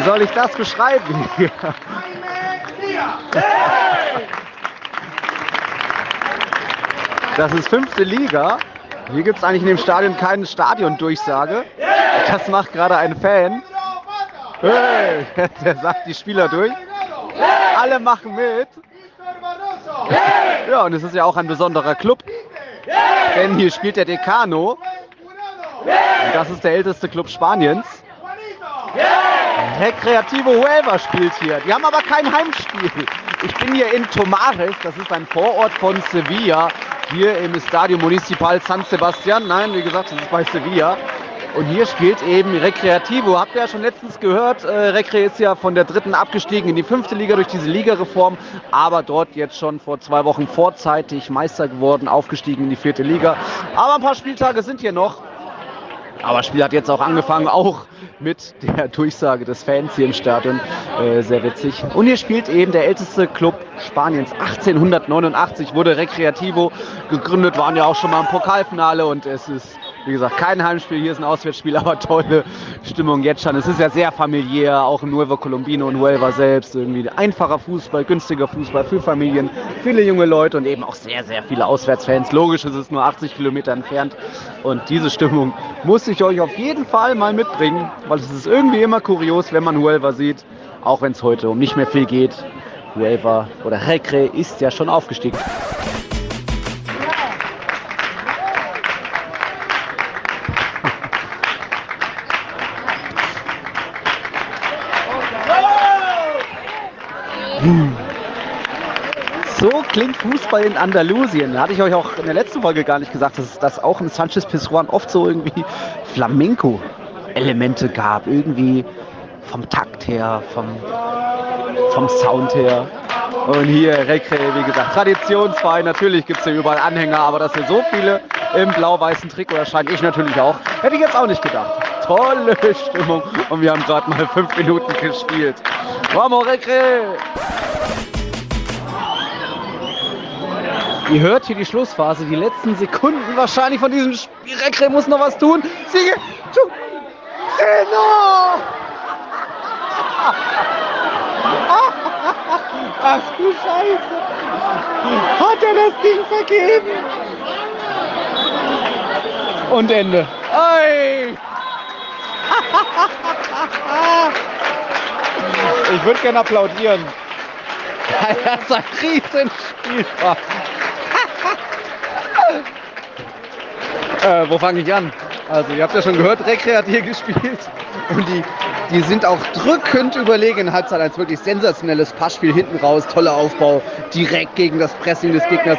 Wie soll ich das beschreiben? Das ist fünfte Liga. Hier gibt es eigentlich in dem Stadion keine Stadiondurchsage. Das macht gerade ein Fan. Hey, der sagt die Spieler durch. Alle machen mit. Ja, und es ist ja auch ein besonderer Club. Denn hier spielt der Decano. Und das ist der älteste Club Spaniens. Recreativo Huelva spielt hier. Die haben aber kein Heimspiel. Ich bin hier in Tomares, das ist ein Vorort von Sevilla, hier im Estadio Municipal San Sebastian. Nein, wie gesagt, das ist bei Sevilla. Und hier spielt eben Recreativo. Habt ihr ja schon letztens gehört, äh, Recre ist ja von der dritten abgestiegen in die fünfte Liga durch diese Ligareform, aber dort jetzt schon vor zwei Wochen vorzeitig Meister geworden, aufgestiegen in die vierte Liga. Aber ein paar Spieltage sind hier noch. Aber das Spiel hat jetzt auch angefangen, auch mit der Durchsage des Fans hier im Stadion. Äh, sehr witzig. Und hier spielt eben der älteste Club Spaniens. 1889 wurde Recreativo gegründet, waren ja auch schon mal im Pokalfinale und es ist wie gesagt, kein Heimspiel, hier ist ein Auswärtsspiel, aber tolle Stimmung jetzt schon. Es ist ja sehr familiär, auch in Nuevo Colombino und Huelva selbst. Irgendwie einfacher Fußball, günstiger Fußball für Familien, viele junge Leute und eben auch sehr, sehr viele Auswärtsfans. Logisch, es ist nur 80 Kilometer entfernt und diese Stimmung muss ich euch auf jeden Fall mal mitbringen, weil es ist irgendwie immer kurios, wenn man Huelva sieht, auch wenn es heute um nicht mehr viel geht. Huelva oder Recre ist ja schon aufgestiegen. So klingt Fußball in Andalusien. Da hatte ich euch auch in der letzten Folge gar nicht gesagt, dass es das auch in Sanchez Pizjuan oft so irgendwie Flamenco-Elemente gab. Irgendwie vom Takt her, vom, vom Sound her. Und hier Recre, wie gesagt, Traditionsverein. Natürlich gibt es hier überall Anhänger, aber dass hier so viele im blau-weißen Trikot erscheinen, ich natürlich auch. Hätte ich jetzt auch nicht gedacht. Tolle Stimmung. Und wir haben gerade mal fünf Minuten gespielt. Vamos, Recre! Ihr hört hier die Schlussphase, die letzten Sekunden wahrscheinlich von diesem Spiel. Recre muss noch was tun. Siege! Zeno! Ach du Scheiße! Hat er das Ding vergeben? Und Ende. Ei! Ich würde gerne applaudieren. Das ist ein Riesenspiel war. äh, wo fange ich an? Also, ihr habt ja schon gehört, Rekre hat hier gespielt. Und die, die sind auch drückend überlegen in Halbzeit. Ein wirklich sensationelles Passspiel hinten raus, toller Aufbau, direkt gegen das Pressing des Gegners.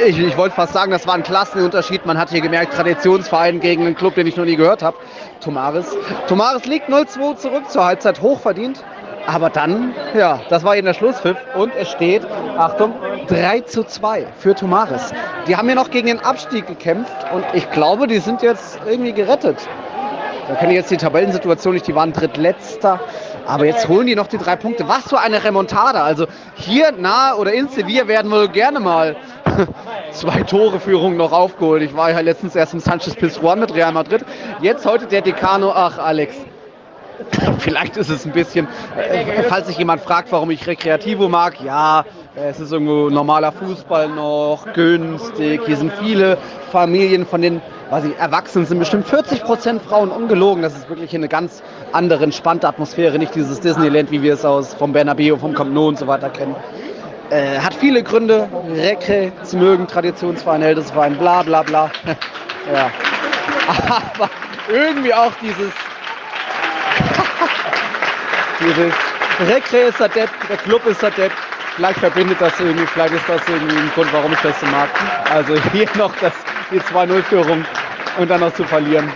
Ich, ich wollte fast sagen, das war ein Klassenunterschied. Man hat hier gemerkt, Traditionsverein gegen einen Club, den ich noch nie gehört habe. Tomaris. Tomaris liegt 0-2 zurück zur Halbzeit, hochverdient. Aber dann, ja, das war eben der Schlusspfiff und es steht, Achtung, 3 zu 2 für Tomaris. Die haben ja noch gegen den Abstieg gekämpft und ich glaube, die sind jetzt irgendwie gerettet. Da kenne ich jetzt die Tabellensituation nicht, die waren drittletzter. Aber jetzt holen die noch die drei Punkte. Was für eine Remontada. Also hier nahe oder in Sevilla werden wohl gerne mal zwei Tore Führung noch aufgeholt. Ich war ja letztens erst im Sanchez Pizjuan mit Real Madrid. Jetzt heute der Decano. Ach, Alex, Vielleicht ist es ein bisschen, äh, falls sich jemand fragt, warum ich Recreativo mag, ja, es ist irgendwo normaler Fußball noch, günstig. Hier sind viele Familien von den, weiß ich, Erwachsenen sind bestimmt 40 Prozent Frauen ungelogen. Das ist wirklich eine ganz andere, entspannte Atmosphäre, nicht dieses Disneyland, wie wir es aus vom Bernabeu, vom Camp Nou und so weiter kennen. Äh, hat viele Gründe, Recre zu mögen, Traditionsverein, Ältesteverein, bla bla bla. ja. Aber irgendwie auch dieses dieses Recre ist Depp, der Club ist Depp. Vielleicht verbindet das irgendwie, vielleicht ist das irgendwie ein Grund, warum ich das so mag. Also hier noch das, die 2-0-Führung und dann noch zu verlieren.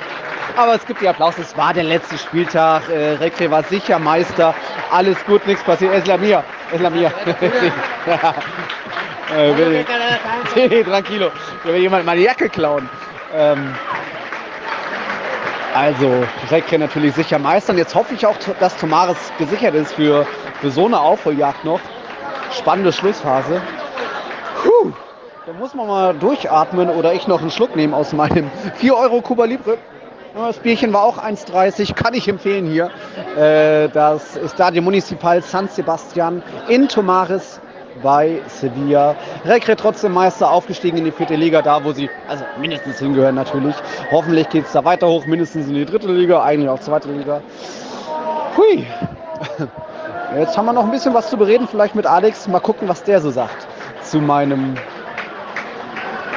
Aber es gibt die Applaus, es war der letzte Spieltag. Äh, Recre war sicher Meister. Alles gut, nichts passiert. Eslamir, Eslamir. ja. äh, will, nee, tranquilo. Da will jemand meine Jacke klauen. Ähm, also Recke natürlich sicher meistern. Jetzt hoffe ich auch, dass Tomaris gesichert ist für, für so eine Aufholjagd noch. Spannende Schlussphase. Puh, da muss man mal durchatmen oder ich noch einen Schluck nehmen aus meinem 4 Euro Cuba Libre. Das Bierchen war auch 1,30, kann ich empfehlen hier. Äh, das Estadio Municipal San Sebastian in Tomares bei Sevilla. Recre trotzdem Meister, aufgestiegen in die vierte Liga, da wo sie also mindestens hingehören natürlich. Hoffentlich geht es da weiter hoch, mindestens in die dritte Liga, eigentlich auch zweite Liga. Hui. Jetzt haben wir noch ein bisschen was zu bereden, vielleicht mit Alex. Mal gucken, was der so sagt zu meinem,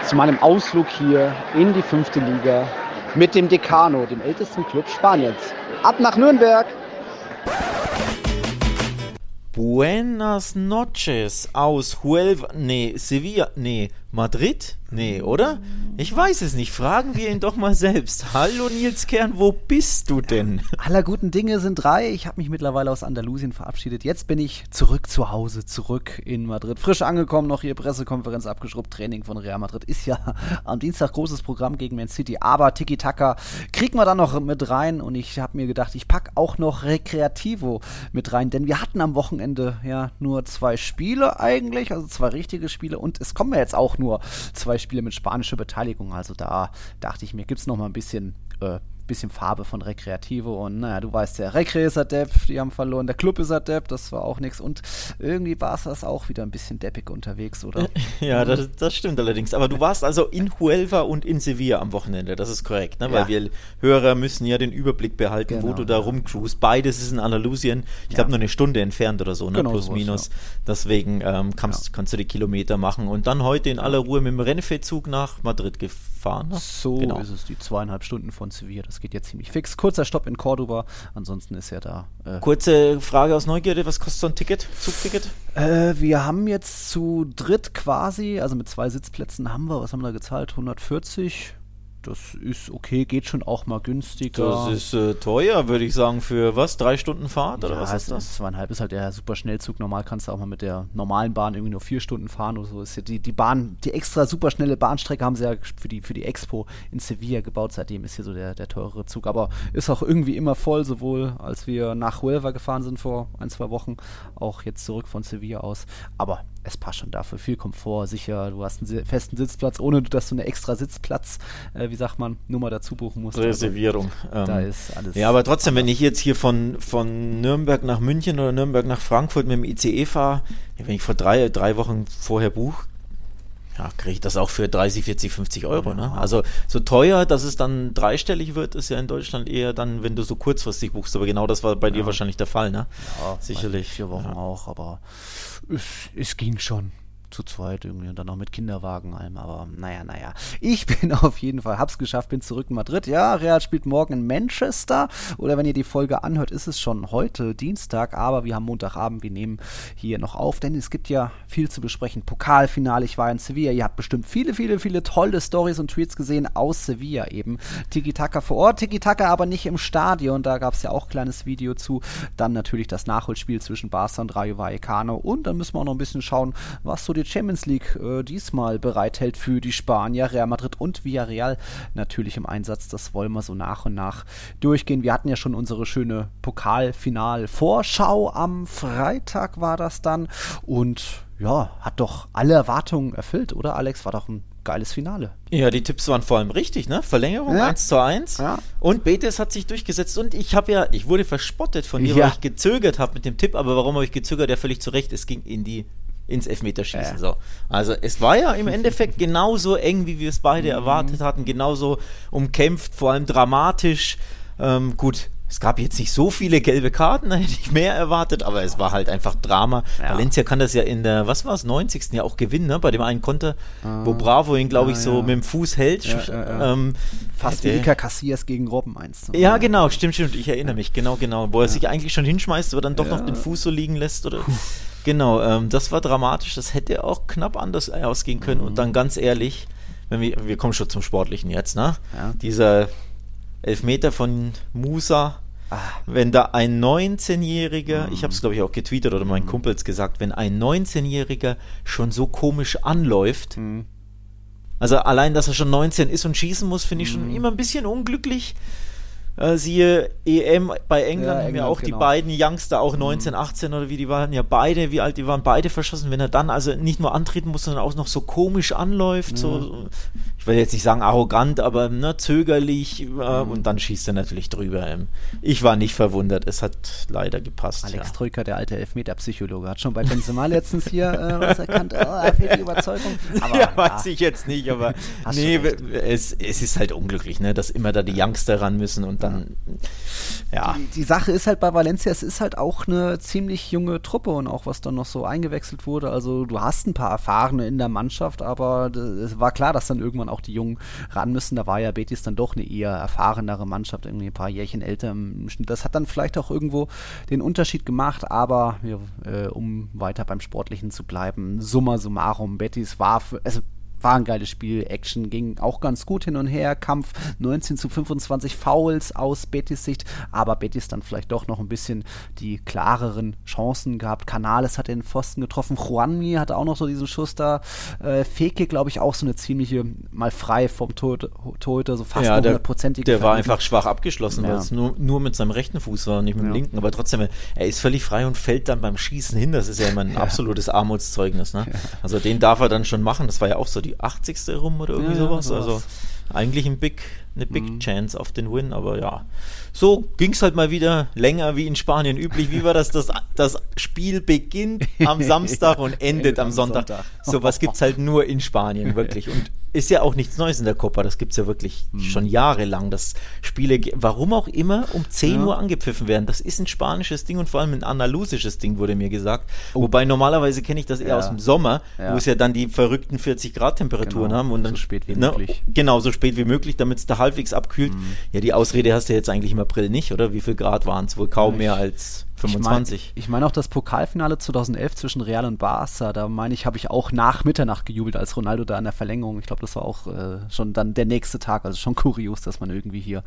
zu meinem Ausflug hier in die fünfte Liga mit dem Decano, dem ältesten Club Spaniens. Ab nach Nürnberg. Buenas noches aus Huelva, nee, Sevilla, nee, Madrid? Nee, oder? Ich weiß es nicht. Fragen wir ihn doch mal selbst. Hallo Nils Kern, wo bist du denn? Aller guten Dinge sind drei. Ich habe mich mittlerweile aus Andalusien verabschiedet. Jetzt bin ich zurück zu Hause, zurück in Madrid. Frisch angekommen, noch hier Pressekonferenz abgeschrubbt. Training von Real Madrid ist ja am Dienstag großes Programm gegen Man City. Aber Tiki-Taka kriegen wir dann noch mit rein. Und ich habe mir gedacht, ich packe auch noch Recreativo mit rein. Denn wir hatten am Wochenende ja nur zwei Spiele eigentlich, also zwei richtige Spiele. Und es kommen ja jetzt auch nur zwei Spiele mit spanischer Beteiligung. Also da dachte ich mir, gibt es noch mal ein bisschen äh, bisschen Farbe von Recreativo und naja, du weißt ja, Recre ist Depp, die haben verloren, der Club ist Depp, das war auch nichts und irgendwie war es das auch wieder ein bisschen deppig unterwegs, oder? Ja, das, das, stimmt allerdings, aber du warst also in Huelva und in Sevilla am Wochenende, das ist korrekt, ne? weil ja. wir Hörer müssen ja den Überblick behalten, genau, wo du da ja. rumcruist. Beides ist in Andalusien, ich ja. glaube nur eine Stunde entfernt oder so, ne? Genau, plus sowas, minus, deswegen ähm, kannst, kannst du die Kilometer machen und dann heute in aller Ruhe mit dem Rennfeldzug nach Madrid gefahren. Ne? So genau. ist es, die zweieinhalb Stunden von Sevilla, das geht jetzt ziemlich fix. Kurzer Stopp in Cordoba, ansonsten ist er da. Äh Kurze Frage aus Neugierde, was kostet so ein Ticket, Zugticket? Äh, wir haben jetzt zu dritt quasi, also mit zwei Sitzplätzen haben wir, was haben wir da gezahlt? 140 das ist okay, geht schon auch mal günstiger. Das ist äh, teuer, würde ich sagen, für was? Drei Stunden Fahrt oder ja, was ist das? Zweieinhalb ist halt der super Schnellzug. Normal kannst du auch mal mit der normalen Bahn irgendwie nur vier Stunden fahren oder so. Ist ja die, die Bahn, die extra super schnelle Bahnstrecke haben sie ja für die, für die Expo in Sevilla gebaut. Seitdem ist hier so der, der teurere Zug. Aber ist auch irgendwie immer voll, sowohl als wir nach Huelva gefahren sind vor ein, zwei Wochen, auch jetzt zurück von Sevilla aus. Aber es passt schon dafür. Viel Komfort, sicher. Du hast einen festen Sitzplatz, ohne dass du eine extra Sitzplatz, äh, wie sagt man, Nummer dazu buchen musst. Reservierung. Also, da ist alles. Ja, aber trotzdem, wenn ich jetzt hier von, von Nürnberg nach München oder Nürnberg nach Frankfurt mit dem ICE fahre, wenn ich vor drei, drei Wochen vorher buche, ja, kriege ich das auch für 30, 40, 50 Euro. Ne? Also so teuer, dass es dann dreistellig wird, ist ja in Deutschland eher dann, wenn du so kurzfristig buchst. Aber genau das war bei ja. dir wahrscheinlich der Fall, ne? Ja, sicherlich. Vier Wochen ja. auch, aber es, es ging schon zu zweit irgendwie und dann noch mit Kinderwagen allem. Aber naja, naja. Ich bin auf jeden Fall, hab's geschafft, bin zurück in Madrid. Ja, Real spielt morgen in Manchester. Oder wenn ihr die Folge anhört, ist es schon heute Dienstag. Aber wir haben Montagabend, wir nehmen hier noch auf, denn es gibt ja viel zu besprechen. Pokalfinale, ich war in Sevilla. Ihr habt bestimmt viele, viele, viele tolle Stories und Tweets gesehen aus Sevilla eben. Tiki-Taka vor Ort, Tiki-Taka aber nicht im Stadion. Da gab es ja auch ein kleines Video zu. Dann natürlich das Nachholspiel zwischen Barca und Rayo Vallecano. Und dann müssen wir auch noch ein bisschen schauen, was so die Champions League äh, diesmal bereithält für die Spanier, Real Madrid und Villarreal natürlich im Einsatz. Das wollen wir so nach und nach durchgehen. Wir hatten ja schon unsere schöne Pokalfinal-Vorschau am Freitag war das dann und ja, hat doch alle Erwartungen erfüllt, oder Alex? War doch ein geiles Finale. Ja, die Tipps waren vor allem richtig, ne? Verlängerung ja. 1 zu 1. Ja. Und Betis hat sich durchgesetzt. Und ich habe ja, ich wurde verspottet von dir, ja. weil ich gezögert habe mit dem Tipp. Aber warum habe ich gezögert? Ja, völlig zu Recht. Es ging in die ins Elfmeterschießen. So. Also es war ja im Endeffekt genauso eng, wie wir es beide mhm. erwartet hatten, genauso umkämpft, vor allem dramatisch. Ähm, gut, es gab jetzt nicht so viele gelbe Karten, da hätte ich mehr erwartet, aber es war halt einfach Drama. Ja. Valencia kann das ja in der, was war es, 90. ja auch gewinnen, ne? bei dem einen Konter, ah. wo Bravo ihn, glaube ich, ja, so ja. mit dem Fuß hält. Ähm, Fast wie Iker Cassias gegen Robben 1. Ja, genau, stimmt, stimmt, ich erinnere mich, genau, genau, wo er sich eigentlich schon hinschmeißt, aber dann doch noch den Fuß so liegen lässt oder... Genau, ähm, das war dramatisch, das hätte auch knapp anders ausgehen können mhm. und dann ganz ehrlich, wenn wir, wir kommen schon zum Sportlichen jetzt, ne? Dieser Elfmeter von Musa, ah. wenn da ein 19-Jähriger, mhm. ich habe es glaube ich auch getweetet oder meinen mhm. Kumpels gesagt, wenn ein 19-Jähriger schon so komisch anläuft, mhm. also allein, dass er schon 19 ist und schießen muss, finde ich schon mhm. immer ein bisschen unglücklich. Äh, siehe EM bei England, ja, haben ja auch genau. die beiden Youngster, auch 19, mhm. 18 oder wie die waren, ja beide, wie alt die waren, beide verschossen. Wenn er dann also nicht nur antreten muss, sondern auch noch so komisch anläuft, mhm. so, ich will jetzt nicht sagen arrogant, aber ne, zögerlich äh, mhm. und dann schießt er natürlich drüber. Ähm. Ich war nicht verwundert, es hat leider gepasst. Alex ja. Troika, der alte Elfmeter-Psychologe, hat schon bei Benzema letztens hier äh, was erkannt, oh, er fehlt die Überzeugung. Aber, ja, weiß ich jetzt nicht, aber nee, es, es ist halt unglücklich, ne, dass immer da die Youngster ran müssen und dann dann, ja. Die, die, Sache ist halt bei Valencia, es ist halt auch eine ziemlich junge Truppe und auch was dann noch so eingewechselt wurde. Also du hast ein paar Erfahrene in der Mannschaft, aber es war klar, dass dann irgendwann auch die Jungen ran müssen. Da war ja Betis dann doch eine eher erfahrenere Mannschaft, irgendwie ein paar Jährchen älter im Schnitt. Das hat dann vielleicht auch irgendwo den Unterschied gemacht, aber ja, äh, um weiter beim Sportlichen zu bleiben, summa summarum, Betis war, für, also war ein geiles Spiel. Action ging auch ganz gut hin und her. Kampf 19 zu 25 Fouls aus Betis Sicht, aber Betis dann vielleicht doch noch ein bisschen die klareren Chancen gehabt. Canales hat den Pfosten getroffen. Juanmi hatte auch noch so diesen Schuss da. Äh, Feke, glaube ich, auch so eine ziemliche, mal frei vom Torhüter, so fast ja. Der, der war einfach schwach abgeschlossen, ja. weil es nur, nur mit seinem rechten Fuß war, nicht mit dem ja. linken. Aber trotzdem, er ist völlig frei und fällt dann beim Schießen hin. Das ist ja immer ein ja. absolutes Armutszeugnis. Ne? Also den darf er dann schon machen. Das war ja auch so die die 80. rum oder irgendwie ja, sowas. sowas. Also eigentlich ein Big, eine Big mhm. Chance auf den Win, aber ja. So ging es halt mal wieder länger wie in Spanien üblich. Wie war das? Das, das Spiel beginnt am Samstag und endet am Sonntag. Sonntag. So was gibt es halt nur in Spanien, wirklich. Und ist ja auch nichts Neues in der Copa, das gibt es ja wirklich hm. schon jahrelang, dass Spiele, warum auch immer, um 10 ja. Uhr angepfiffen werden. Das ist ein spanisches Ding und vor allem ein andalusisches Ding, wurde mir gesagt. Oh. Wobei normalerweise kenne ich das eher ja. aus dem Sommer, ja. wo es ja dann die verrückten 40 Grad Temperaturen genau. haben und dann so spät wie ne, möglich. Genau, so spät wie möglich, damit es da halbwegs abkühlt. Hm. Ja, die Ausrede hast du jetzt eigentlich im April nicht, oder? Wie viel Grad waren es? Wohl kaum mehr als 25. Ich meine mein auch das Pokalfinale 2011 zwischen Real und Barca. Da meine ich, habe ich auch nach Mitternacht gejubelt, als Ronaldo da in der Verlängerung. Ich glaube, das war auch äh, schon dann der nächste Tag. Also schon kurios, dass man irgendwie hier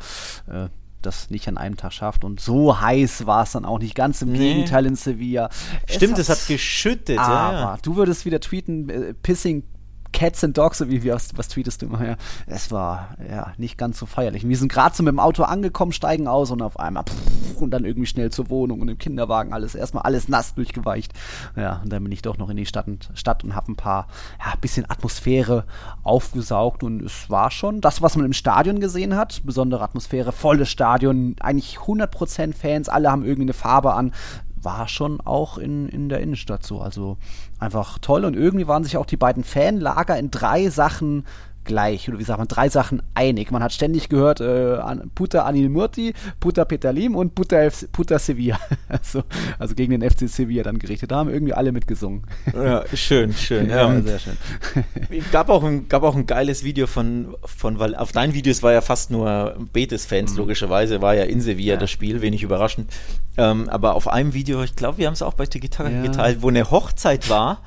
äh, das nicht an einem Tag schafft. Und so heiß war es dann auch nicht. Ganz im nee. Gegenteil in Sevilla. Stimmt, es hat, es hat geschüttet. Aber ja. du würdest wieder tweeten, äh, Pissing Cats and Dogs, wie, wie was, was tweetest du immer? Ja, es war ja nicht ganz so feierlich. Wir sind gerade so mit dem Auto angekommen, steigen aus und auf einmal pff, und dann irgendwie schnell zur Wohnung und im Kinderwagen alles erstmal alles nass durchgeweicht. Ja, und dann bin ich doch noch in die Stadt und, Stadt und habe ein paar, ja, bisschen Atmosphäre aufgesaugt und es war schon das, was man im Stadion gesehen hat. Besondere Atmosphäre, volles Stadion, eigentlich 100% Fans, alle haben irgendwie eine Farbe an war schon auch in, in der Innenstadt so. Also einfach toll. Und irgendwie waren sich auch die beiden Fanlager in drei Sachen gleich, oder wie sagt man, drei Sachen einig. Man hat ständig gehört, äh, Puta Anil Murti, Puta Petalim und Puta, Puta Sevilla. also, also gegen den FC Sevilla dann gerichtet. Da haben irgendwie alle mitgesungen. ja, schön, schön. ja, ähm, sehr schön. gab, auch ein, gab auch ein geiles Video von, von weil auf deinen Videos war ja fast nur Betis-Fans, mhm. logischerweise, war ja in Sevilla ja. das Spiel, wenig überraschend. Ähm, aber auf einem Video, ich glaube, wir haben es auch bei TikTok ja. geteilt, wo eine Hochzeit war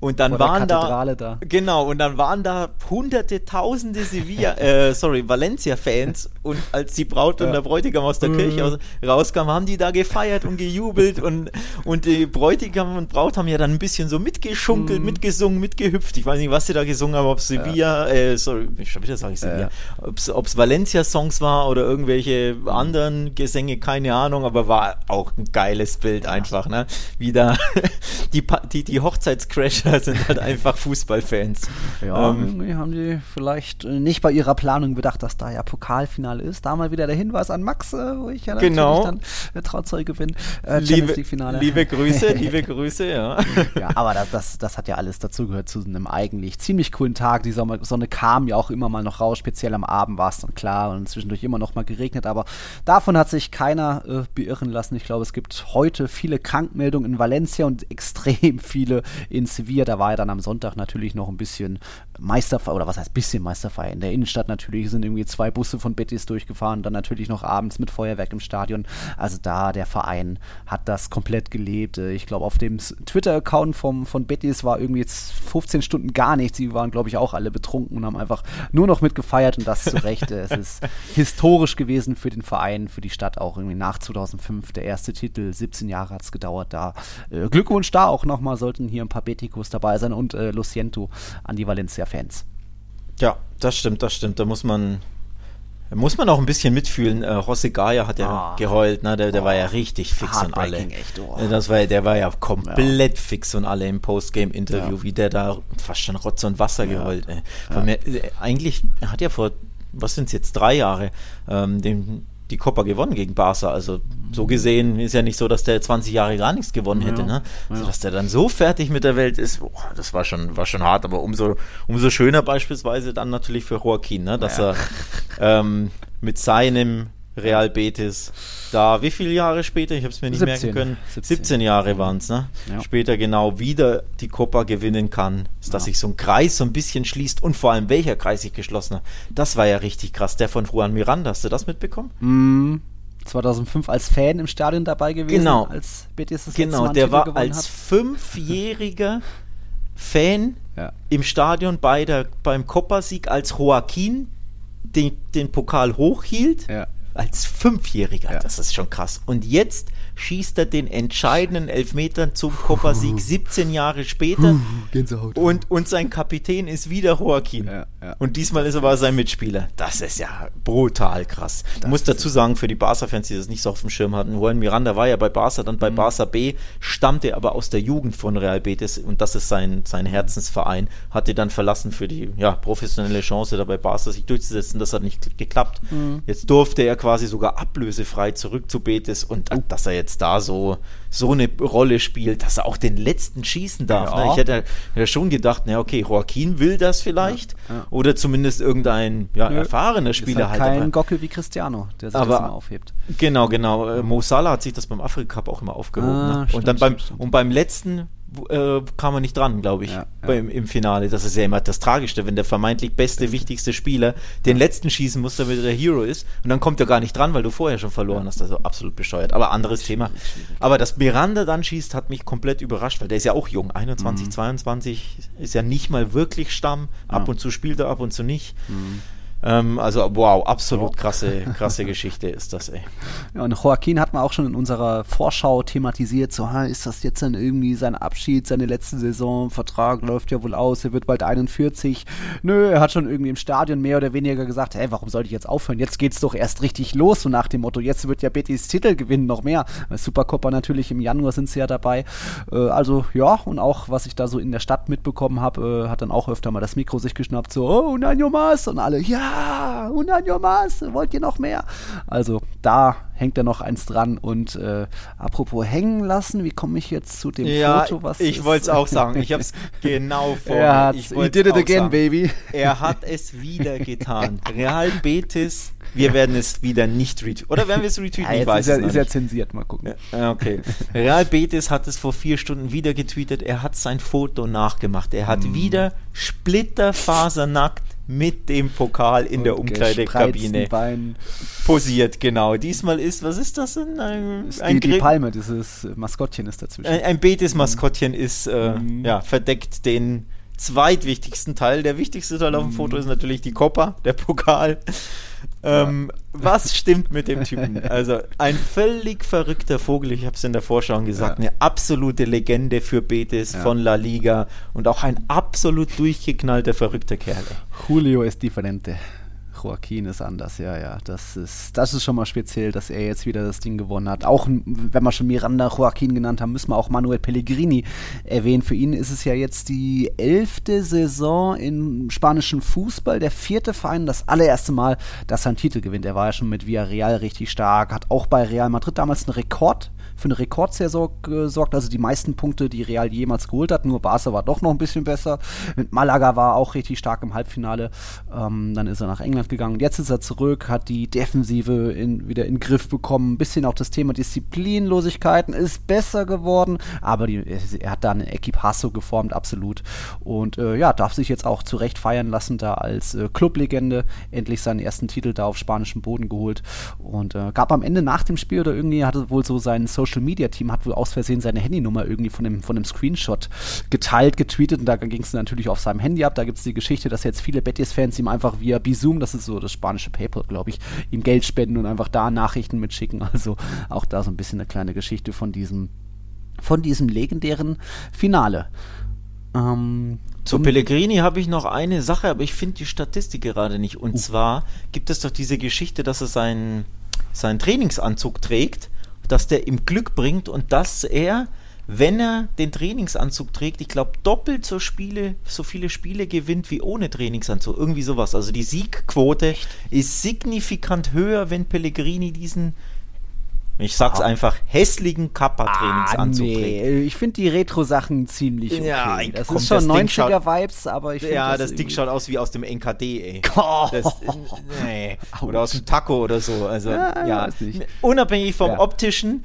und dann waren da, da, Genau, und dann waren da hunderte, tausende Sevilla, äh, sorry, Valencia-Fans und als die Braut ja. und der Bräutigam aus der Kirche aus, rauskamen, haben die da gefeiert und gejubelt und, und die Bräutigam und Braut haben ja dann ein bisschen so mitgeschunkelt, mhm. mitgesungen, mitgehüpft. Ich weiß nicht, was sie da gesungen haben, ob Sevilla, ja. äh, sorry, schon wieder sage ich Sevilla, ja. ob es Valencia-Songs war oder irgendwelche anderen Gesänge, keine Ahnung, aber war auch ein geiles Bild einfach, ne? Wie da die, die, die Hochzeitscrash Manager sind halt einfach Fußballfans. Ja, ähm, irgendwie haben die vielleicht äh, nicht bei ihrer Planung bedacht, dass da ja Pokalfinale ist. Da mal wieder der Hinweis an Max, wo ich ja natürlich genau. dann äh, Trauzeuge bin. Äh, liebe, liebe Grüße, liebe Grüße, ja. ja, aber das, das, das hat ja alles dazugehört zu einem eigentlich ziemlich coolen Tag. Die Sonne, Sonne kam ja auch immer mal noch raus, speziell am Abend war es dann klar und zwischendurch immer noch mal geregnet, aber davon hat sich keiner äh, beirren lassen. Ich glaube, es gibt heute viele Krankmeldungen in Valencia und extrem viele in Sevilla Sevilla, da war ja dann am Sonntag natürlich noch ein bisschen Meisterfeier, oder was heißt bisschen Meisterfeier? In der Innenstadt natürlich sind irgendwie zwei Busse von Betis durchgefahren, dann natürlich noch abends mit Feuerwerk im Stadion. Also da, der Verein hat das komplett gelebt. Äh, ich glaube, auf dem Twitter-Account von Betis war irgendwie jetzt 15 Stunden gar nichts. Sie waren, glaube ich, auch alle betrunken und haben einfach nur noch mitgefeiert und das zu Recht. es ist historisch gewesen für den Verein, für die Stadt auch irgendwie nach 2005 der erste Titel. 17 Jahre hat es gedauert da. Äh, Glückwunsch da auch nochmal, sollten hier ein paar Beticos dabei sein und äh, Luciento an die Valencia Fans. Ja, das stimmt, das stimmt. Da muss man Muss man auch ein bisschen mitfühlen. Äh, José Gaia hat ja oh. geheult, ne? Der, der oh. war ja richtig fix und alle. Echt, oh. Das war, der war ja komplett ja. fix und alle im Postgame-Interview, ja. wie der da fast schon Rotz und Wasser ja. geheult. Ey. Mir, äh, eigentlich hat ja vor, was sind es jetzt, drei Jahre, ähm, den die Copa gewonnen gegen Barca. Also so gesehen ist ja nicht so, dass der 20 Jahre gar nichts gewonnen hätte. Ja, ne? Also, ja. dass der dann so fertig mit der Welt ist, boah, das war schon, war schon hart, aber umso, umso schöner beispielsweise dann natürlich für Joaquin, ne? dass ja. er ähm, mit seinem Real Betis. Da, wie viele Jahre später, ich habe es mir nicht 17, merken können, 17, 17 Jahre waren es, ne? Ja. Später genau wieder die Copa gewinnen kann, dass ja. sich so ein Kreis so ein bisschen schließt und vor allem welcher Kreis sich geschlossen hat. Das war ja richtig krass. Der von Juan Miranda, hast du das mitbekommen? Mm. 2005 als Fan im Stadion dabei gewesen, genau. als Betis das Genau, der war als hat. fünfjähriger Fan ja. im Stadion bei der, beim Copa-Sieg, als Joaquin den, den Pokal hochhielt. Ja als Fünfjähriger. Ja. Das ist schon krass. Und jetzt schießt er den entscheidenden Elfmeter zum Copa-Sieg 17 Jahre später. Gänsehaut. Und, und sein Kapitän ist wieder Joaquin. Ja, ja. Und diesmal ist er aber sein Mitspieler. Das ist ja brutal krass. Das du musst dazu sagen, für die Barca-Fans, die das nicht so auf dem Schirm hatten, Juan Miranda war ja bei Barca, dann bei mhm. Barca B, stammte aber aus der Jugend von Real Betis und das ist sein, sein Herzensverein. Hatte dann verlassen für die ja, professionelle Chance, da bei Barca sich durchzusetzen. Das hat nicht geklappt. Mhm. Jetzt durfte er quasi sogar ablösefrei zurück zu Betis und oh. dass er jetzt jetzt da so, so eine Rolle spielt, dass er auch den letzten schießen darf. Ne? Ja. Ne? Ich hätte ja schon gedacht, na okay, Joaquin will das vielleicht ja, oder zumindest irgendein ja, erfahrener Spieler halt. Kein aber, Gockel wie Cristiano, der sich aber, das immer aufhebt. Genau, genau. Äh, Mo Salah hat sich das beim Afrika Cup auch immer aufgehoben. Ah, ne? stimmt, und dann beim, stimmt. und beim letzten äh, kam er nicht dran, glaube ich, ja, ja. Beim, im Finale. Das ist ja immer das Tragischste, wenn der vermeintlich beste, wichtigste Spieler den letzten schießen muss, damit er der Hero ist und dann kommt er gar nicht dran, weil du vorher schon verloren hast. Also absolut bescheuert. Aber anderes Thema. Aber dass Miranda dann schießt, hat mich komplett überrascht, weil der ist ja auch jung. 21, mhm. 22 ist ja nicht mal wirklich Stamm. Ab ja. und zu spielt er, ab und zu nicht. Mhm. Ähm, also wow, absolut krasse, krasse Geschichte ist das, ey. Ja, und Joaquin hat man auch schon in unserer Vorschau thematisiert, so, ist das jetzt dann irgendwie sein Abschied, seine letzte Saison, Vertrag läuft ja wohl aus, er wird bald 41. Nö, er hat schon irgendwie im Stadion mehr oder weniger gesagt, hey, warum sollte ich jetzt aufhören? Jetzt geht's doch erst richtig los, so nach dem Motto, jetzt wird ja Betis Titel gewinnen, noch mehr. Bei Supercopa natürlich im Januar sind sie ja dabei. Äh, also ja, und auch, was ich da so in der Stadt mitbekommen habe, äh, hat dann auch öfter mal das Mikro sich geschnappt, so, oh, nein, Jomas, und alle, ja, ja, 100 your Maß, wollt ihr noch mehr? Also da hängt ja noch eins dran und äh, apropos hängen lassen, wie komme ich jetzt zu dem ja, Foto? Was ich wollte es auch sagen, ich habe es genau vor er he did it again, sagen. baby. Er hat es wieder getan. Real Betis, wir werden es wieder nicht retweeten. Oder werden wir es retweeten? Ja, ich weiß ist, ja, ist ja zensiert, mal gucken. Ja, okay. Real Betis hat es vor vier Stunden wieder getweetet, er hat sein Foto nachgemacht. Er hat mm. wieder splitterfasernackt mit dem Pokal in und der Umkleidekabine posiert, genau. Diesmal ist, was ist das denn? Ein, ein die, die, Palme, dieses Maskottchen ist dazwischen. Ein, ein Betis-Maskottchen mhm. ist, äh, mhm. ja, verdeckt den zweitwichtigsten Teil. Der wichtigste Teil auf dem mhm. Foto ist natürlich die Copa, der Pokal. Ähm. Was stimmt mit dem Typen? Also ein völlig verrückter Vogel, ich habe es in der Vorschau gesagt, ja. eine absolute Legende für Betis ja. von La Liga und auch ein absolut durchgeknallter, verrückter Kerl. Julio ist differente. Joaquin ist anders, ja, ja. Das ist, das ist schon mal speziell, dass er jetzt wieder das Ding gewonnen hat. Auch wenn wir schon Miranda Joaquin genannt haben, müssen wir auch Manuel Pellegrini erwähnen. Für ihn ist es ja jetzt die elfte Saison im spanischen Fußball, der vierte Verein, das allererste Mal, dass er einen Titel gewinnt. Er war ja schon mit Villarreal richtig stark, hat auch bei Real Madrid damals einen Rekord für eine Rekordsaison gesorgt, also die meisten Punkte, die Real jemals geholt hat. Nur Barca war doch noch ein bisschen besser. Mit Malaga war auch richtig stark im Halbfinale. Ähm, dann ist er nach England gegangen. Jetzt ist er zurück, hat die Defensive in, wieder in den Griff bekommen. Ein bisschen auch das Thema Disziplinlosigkeiten ist besser geworden, aber die, er hat da eine Equipasso geformt, absolut. Und äh, ja, darf sich jetzt auch zurecht feiern lassen, da als äh, Clublegende endlich seinen ersten Titel da auf spanischem Boden geholt. Und äh, gab am Ende nach dem Spiel oder irgendwie hatte wohl so seinen Social Social Media Team hat wohl aus Versehen seine Handynummer irgendwie von dem, von dem Screenshot geteilt, getweetet und da ging es natürlich auf seinem Handy ab. Da gibt es die Geschichte, dass jetzt viele Betis-Fans ihm einfach via Bizum, das ist so das spanische PayPal, glaube ich, ihm Geld spenden und einfach da Nachrichten mitschicken. Also auch da so ein bisschen eine kleine Geschichte von diesem, von diesem legendären Finale. Ähm, Zu Pellegrini habe ich noch eine Sache, aber ich finde die Statistik gerade nicht. Und uh. zwar gibt es doch diese Geschichte, dass er seinen, seinen Trainingsanzug trägt, dass der ihm Glück bringt und dass er, wenn er den Trainingsanzug trägt, ich glaube, doppelt so, Spiele, so viele Spiele gewinnt wie ohne Trainingsanzug. Irgendwie sowas. Also die Siegquote ist signifikant höher, wenn Pellegrini diesen ich sag's ah. einfach, hässlichen Kappa-Trainingsanzug ah, nee. Ich finde die Retro-Sachen ziemlich okay. Ja, das komm, ist schon 90er-Vibes, aber ich finde Ja, das, das Ding schaut aus wie aus dem NKD, ey. Oh. Das, nee. Oder aus dem Taco oder so. Also, ja, ja. unabhängig vom ja. optischen,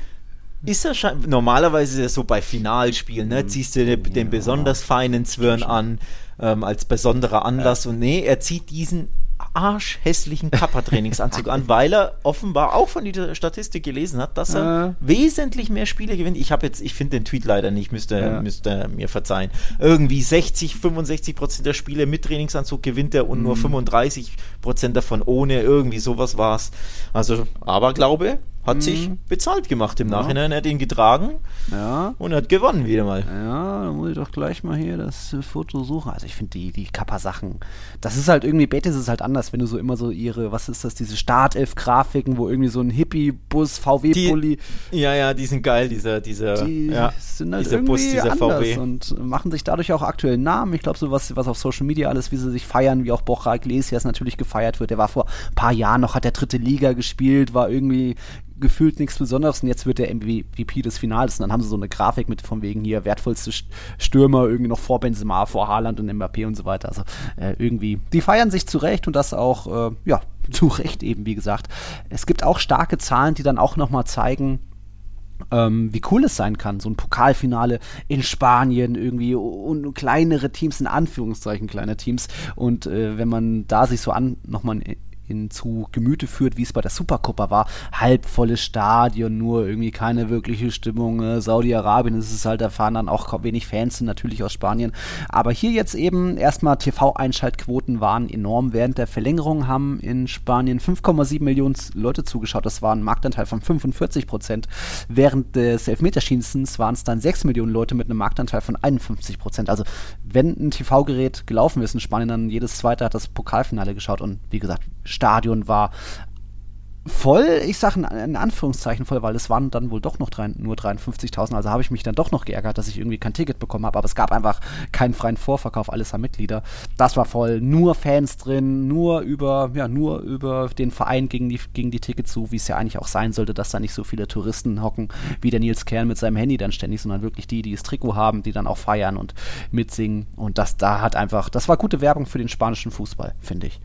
ist er schon, normalerweise ist er so bei Finalspielen, ne? Mhm. Ziehst du den, den besonders feinen Zwirn an, ähm, als besonderer Anlass und nee, er zieht diesen arschhässlichen Kappa-Trainingsanzug an, weil er offenbar auch von dieser Statistik gelesen hat, dass er äh. wesentlich mehr Spiele gewinnt. Ich habe jetzt, ich finde den Tweet leider nicht, müsste, ja. müsste mir verzeihen. Irgendwie 60, 65 Prozent der Spiele mit Trainingsanzug gewinnt er und mhm. nur 35 Prozent davon ohne. Irgendwie sowas war es. Also, aber glaube, hat mhm. sich bezahlt gemacht im. Nachhinein. Er hat ihn getragen ja. und hat gewonnen wieder mal. Ja, dann muss ich doch gleich mal hier das Foto suchen. Also ich finde die, die Kappa-Sachen, das ist halt irgendwie, Betis ist halt anders, wenn du so immer so ihre, was ist das, diese Startelf-Grafiken, wo irgendwie so ein Hippie-Bus, VW-Pulli. Ja, ja, die sind geil, dieser, dieser, die ja, sind halt dieser irgendwie Bus, dieser VW. Und machen sich dadurch auch aktuell Namen. Ich glaube, so was, was auf Social Media alles, wie sie sich feiern, wie auch Borja Iglesias natürlich gefeiert wird. Der war vor ein paar Jahren noch, hat der dritte Liga gespielt, war irgendwie gefühlt nichts Besonderes und jetzt wird der MVP des Finals und dann haben sie so eine Grafik mit von wegen hier wertvollste Stürmer irgendwie noch vor Benzema, vor Haaland und Mbappé und so weiter. Also äh, irgendwie, die feiern sich zurecht und das auch, äh, ja, zu Recht eben, wie gesagt. Es gibt auch starke Zahlen, die dann auch nochmal zeigen, ähm, wie cool es sein kann, so ein Pokalfinale in Spanien irgendwie und kleinere Teams, in Anführungszeichen kleine Teams. Und äh, wenn man da sich so an nochmal in zu Gemüte führt, wie es bei der Supercoppa war. Halbvolles Stadion, nur irgendwie keine wirkliche Stimmung. Äh, Saudi-Arabien ist es halt, da fahren dann auch wenig Fans sind natürlich aus Spanien. Aber hier jetzt eben erstmal TV-Einschaltquoten waren enorm. Während der Verlängerung haben in Spanien 5,7 Millionen Leute zugeschaut. Das war ein Marktanteil von 45 Prozent. Während des Elfmeterschießens waren es dann 6 Millionen Leute mit einem Marktanteil von 51 Prozent. Also wenn ein TV-Gerät gelaufen ist in Spanien, dann jedes zweite hat das Pokalfinale geschaut und wie gesagt, Stadion war voll, ich sage in Anführungszeichen voll, weil es waren dann wohl doch noch drei, nur 53.000, also habe ich mich dann doch noch geärgert, dass ich irgendwie kein Ticket bekommen habe, aber es gab einfach keinen freien Vorverkauf, alles an Mitglieder. Das war voll, nur Fans drin, nur über, ja, nur über den Verein gegen die, gegen die Tickets zu, wie es ja eigentlich auch sein sollte, dass da nicht so viele Touristen hocken, wie der Nils Kern mit seinem Handy dann ständig, sondern wirklich die, die das Trikot haben, die dann auch feiern und mitsingen und das da hat einfach, das war gute Werbung für den spanischen Fußball, finde ich.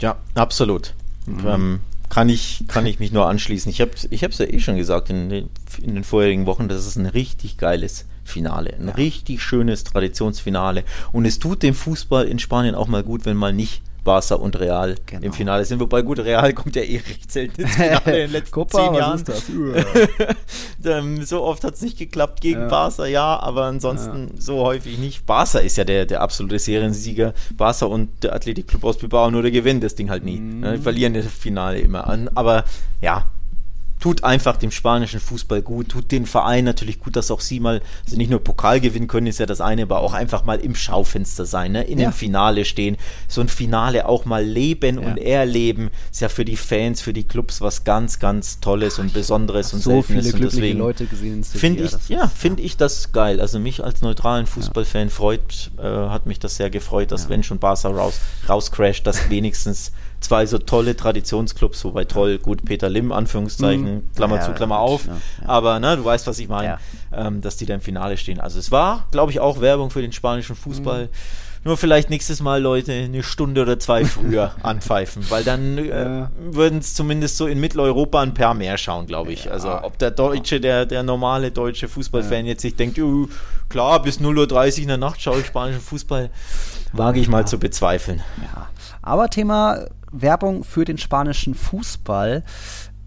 Ja, absolut. Mhm. Ähm, kann ich, kann ich mich nur anschließen. Ich habe es ich ja eh schon gesagt in den, in den vorherigen Wochen, das ist ein richtig geiles Finale. Ein ja. richtig schönes Traditionsfinale. Und es tut dem Fußball in Spanien auch mal gut, wenn mal nicht Barca und Real genau. im Finale sind. Wobei gut, Real kommt ja eh recht selten ins Finale in den letzten Copa, zehn Jahren. so oft hat es nicht geklappt gegen ja. Barca, ja, aber ansonsten ja. so häufig nicht. Barca ist ja der, der absolute Seriensieger. Barca und der Athletic aus Bilbao nur der Gewinn, das Ding halt nie. Mhm. Die verlieren das Finale immer an. Aber ja, tut einfach dem spanischen Fußball gut, tut den Verein natürlich gut, dass auch sie mal, also nicht nur Pokal gewinnen können, ist ja das eine, aber auch einfach mal im Schaufenster sein, ne? in ja. dem Finale stehen, so ein Finale auch mal leben ja. und erleben, ist ja für die Fans, für die Clubs was ganz, ganz Tolles und Besonderes und so viele und deswegen Leute gesehen. Finde ich, ja, finde ich das geil. Also mich als neutralen Fußballfan freut, äh, hat mich das sehr gefreut, dass wenn schon Barca raus, rauscrasht, dass wenigstens zwei so tolle Traditionsclubs, wobei toll, gut, Peter Lim, Anführungszeichen, mhm. Klammer ja, zu, Klammer auf, ja, ja. aber ne, du weißt, was ich meine, ähm, dass die da im Finale stehen. Also es war, glaube ich, auch Werbung für den spanischen Fußball. Mhm. Nur vielleicht nächstes Mal Leute eine Stunde oder zwei früher anpfeifen, weil dann äh, würden es zumindest so in Mitteleuropa ein paar mehr schauen, glaube ich. Also ob der Deutsche, der, der normale deutsche Fußballfan jetzt sich denkt, uh, klar, bis 0.30 Uhr in der Nacht schaue ich spanischen Fußball, wage ich mal zu bezweifeln. Ja. Aber Thema Werbung für den spanischen Fußball.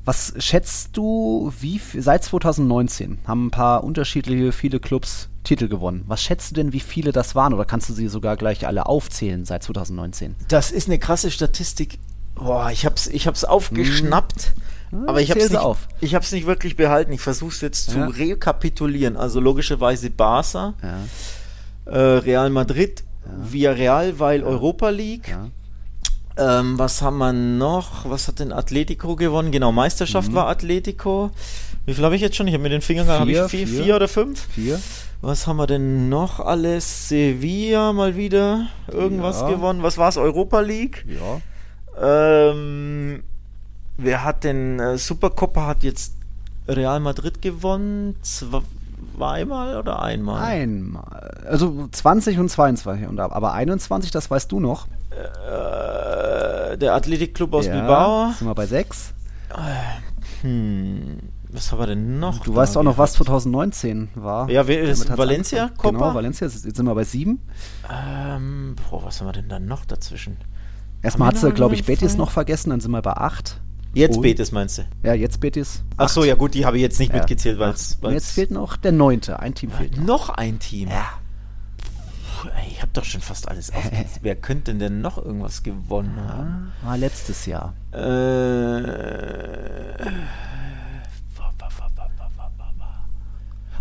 Was schätzt du, wie seit 2019 haben ein paar unterschiedliche, viele Clubs Titel gewonnen. Was schätzt du denn, wie viele das waren? Oder kannst du sie sogar gleich alle aufzählen seit 2019? Das ist eine krasse Statistik. Boah, ich hab's, ich hab's aufgeschnappt. Hm. Aber ich habe es nicht, auf. ich hab's nicht wirklich behalten. Ich versuche es jetzt ja. zu rekapitulieren. Also logischerweise Barca. Ja. äh, Real Madrid, ja. Villarreal, weil ja. Europa League. Ähm, was haben wir noch? Was hat denn Atletico gewonnen? Genau, Meisterschaft mhm. war Atletico. Wie viel habe ich jetzt schon? Ich habe mit den Fingern vier, habe ich vier, vier, vier, oder fünf? Vier. Was haben wir denn noch alles? Sevilla mal wieder irgendwas ja. gewonnen. Was war es? Europa League? Ja. Ähm, wer hat denn äh, Supercopa hat jetzt Real Madrid gewonnen? Zweimal oder einmal? Einmal. Also 20 und 22. aber 21, das weißt du noch. Äh, der Athletikclub aus ja, Bilbao. Sind wir bei 6? Hm. Was haben wir denn noch? Du weißt auch noch, was 2019 war. Ja, wer ist Valencia? Copa? Genau, Valencia. Jetzt sind wir bei 7. Ähm, boah, was haben wir denn da noch dazwischen? Erstmal hat sie, glaube ich, Betis noch vergessen, dann sind wir bei 8. Jetzt oh. Betis meinst du? Ja, jetzt Betis. Ach so, ja gut, die habe ich jetzt nicht ja. mitgezählt, weil es. Jetzt fehlt noch der neunte. Ein Team fehlt noch. Noch ein Team. Ja. Puh, ich habe doch schon fast alles aufgezählt. Wer könnte denn noch irgendwas gewonnen haben? War letztes Jahr. Äh.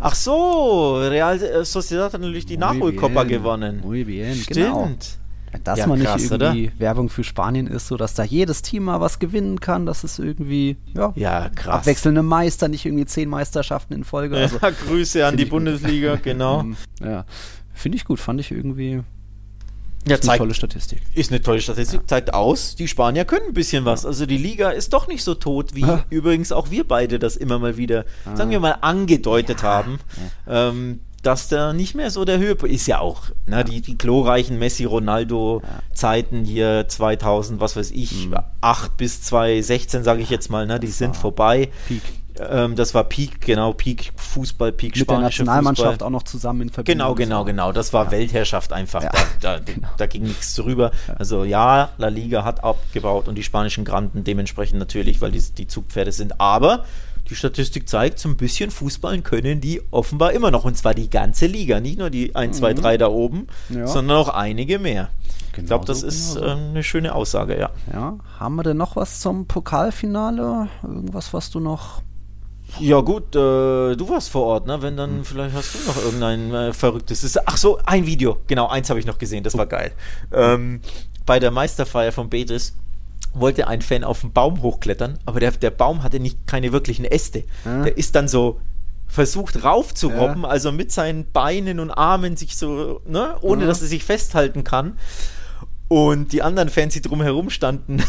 Ach so, Real Sociedad hat natürlich die Nachholkopper gewonnen. Muy bien, Stimmt. Genau. Dass ja, man nicht krass, irgendwie oder? Werbung für Spanien ist, so dass da jedes Team mal was gewinnen kann, dass es irgendwie, ja, ja krass. abwechselnde Meister, nicht irgendwie zehn Meisterschaften in Folge. Also, ja, Grüße an die Bundesliga, genau. ja, finde ich gut, fand ich irgendwie ja, ist eine tolle Statistik. Ist eine tolle Statistik, ja. zeigt aus, die Spanier können ein bisschen was. Also die Liga ist doch nicht so tot, wie ah. übrigens auch wir beide das immer mal wieder, ah. sagen wir mal, angedeutet ja. haben. Ja. Ähm, dass da nicht mehr so der Höhepunkt ist ja auch, ne, die, die glorreichen Messi, Ronaldo Zeiten hier 2000, was weiß ich, mhm. 8 bis 2016 sage ich jetzt mal, ne, die sind vorbei. Peak. Ähm, das war Peak, genau, Peak Fußball, Peak Mit der Nationalmannschaft Fußball. auch noch zusammen in Verbindung. Genau, genau, genau. Das war ja. Weltherrschaft einfach. Ja. Da, da, genau. da, ging nichts drüber. Ja. Also ja, La Liga hat abgebaut und die spanischen Granden dementsprechend natürlich, weil die, die Zugpferde sind. Aber die Statistik zeigt, so ein bisschen Fußballen können die offenbar immer noch. Und zwar die ganze Liga. Nicht nur die 1, 2, 3 da oben, sondern auch einige mehr. Genau ich glaube, das so ist genau. äh, eine schöne Aussage, ja. Ja, haben wir denn noch was zum Pokalfinale? Irgendwas, was du noch ja gut, äh, du warst vor Ort, ne? Wenn dann, hm. vielleicht hast du noch irgendein äh, verrücktes. Ach so, ein Video. Genau, eins habe ich noch gesehen, das war geil. Ähm, bei der Meisterfeier von Betis wollte ein Fan auf den Baum hochklettern, aber der, der Baum hatte nicht keine wirklichen Äste. Hm. Der ist dann so versucht raufzurobben, ja. also mit seinen Beinen und Armen sich so, ne, ohne mhm. dass er sich festhalten kann. Und die anderen Fans, die drumherum standen,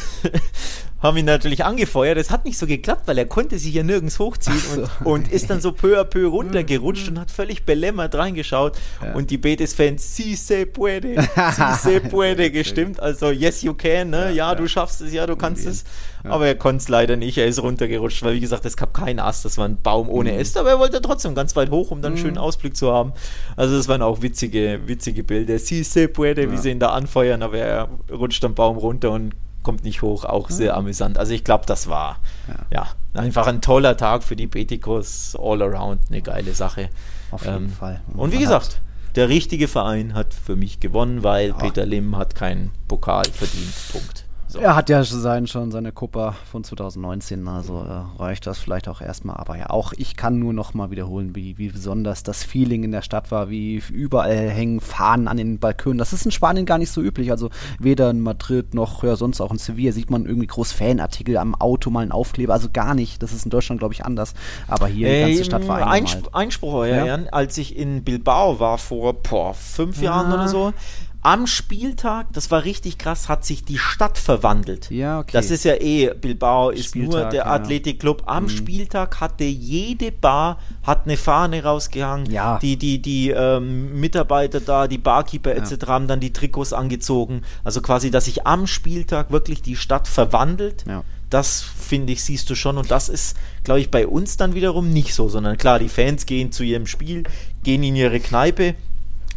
haben ihn natürlich angefeuert. Es hat nicht so geklappt, weil er konnte sich ja nirgends hochziehen so. und, und, ist dann so peu à peu runtergerutscht und hat völlig belämmert reingeschaut. Ja. Und die Betis-Fans, si se puede, si se puede gestimmt. Also, yes, you can, ne? Ja, ja du schaffst es, ja, du kannst es. Aber er konnte es leider nicht. Er ist runtergerutscht, weil, wie gesagt, es gab keinen Ast. Das war ein Baum ohne mhm. Äste. Aber er wollte trotzdem ganz weit hoch, um dann einen mhm. schönen Ausblick zu haben. Also, das waren auch witzige, witzige Bilder. Si se puede, wie sie ihn da anfeuern, aber er rutscht am Baum runter und kommt nicht hoch, auch sehr ja. amüsant. Also ich glaube, das war ja. ja. einfach ein toller Tag für die Betikos, all around, eine geile Sache. Auf jeden ähm, Fall. Und, und wie gesagt, der richtige Verein hat für mich gewonnen, weil ja. Peter Lim hat keinen Pokal verdient. Punkt. So. Er hat ja sein, schon seine Copa von 2019, also äh, reicht das vielleicht auch erstmal. Aber ja, auch ich kann nur noch mal wiederholen, wie, wie besonders das Feeling in der Stadt war, wie überall hängen Fahnen an den Balkonen. Das ist in Spanien gar nicht so üblich. Also weder in Madrid noch ja, sonst auch in Sevilla sieht man irgendwie groß Fanartikel am Auto, mal einen Aufkleber. Also gar nicht. Das ist in Deutschland, glaube ich, anders. Aber hier die ganze Stadt war Einspruch, Einspruch ja, ja. als ich in Bilbao war vor boah, fünf Jahren oder so, am Spieltag, das war richtig krass, hat sich die Stadt verwandelt. Ja, okay. Das ist ja eh, Bilbao ist Spieltag, nur der ja. Athletikclub. Am mhm. Spieltag hatte jede Bar hat eine Fahne rausgehangen. Ja. Die, die, die ähm, Mitarbeiter da, die Barkeeper ja. etc. haben dann die Trikots angezogen. Also quasi, dass sich am Spieltag wirklich die Stadt verwandelt. Ja. Das finde ich, siehst du schon. Und das ist, glaube ich, bei uns dann wiederum nicht so, sondern klar, die Fans gehen zu ihrem Spiel, gehen in ihre Kneipe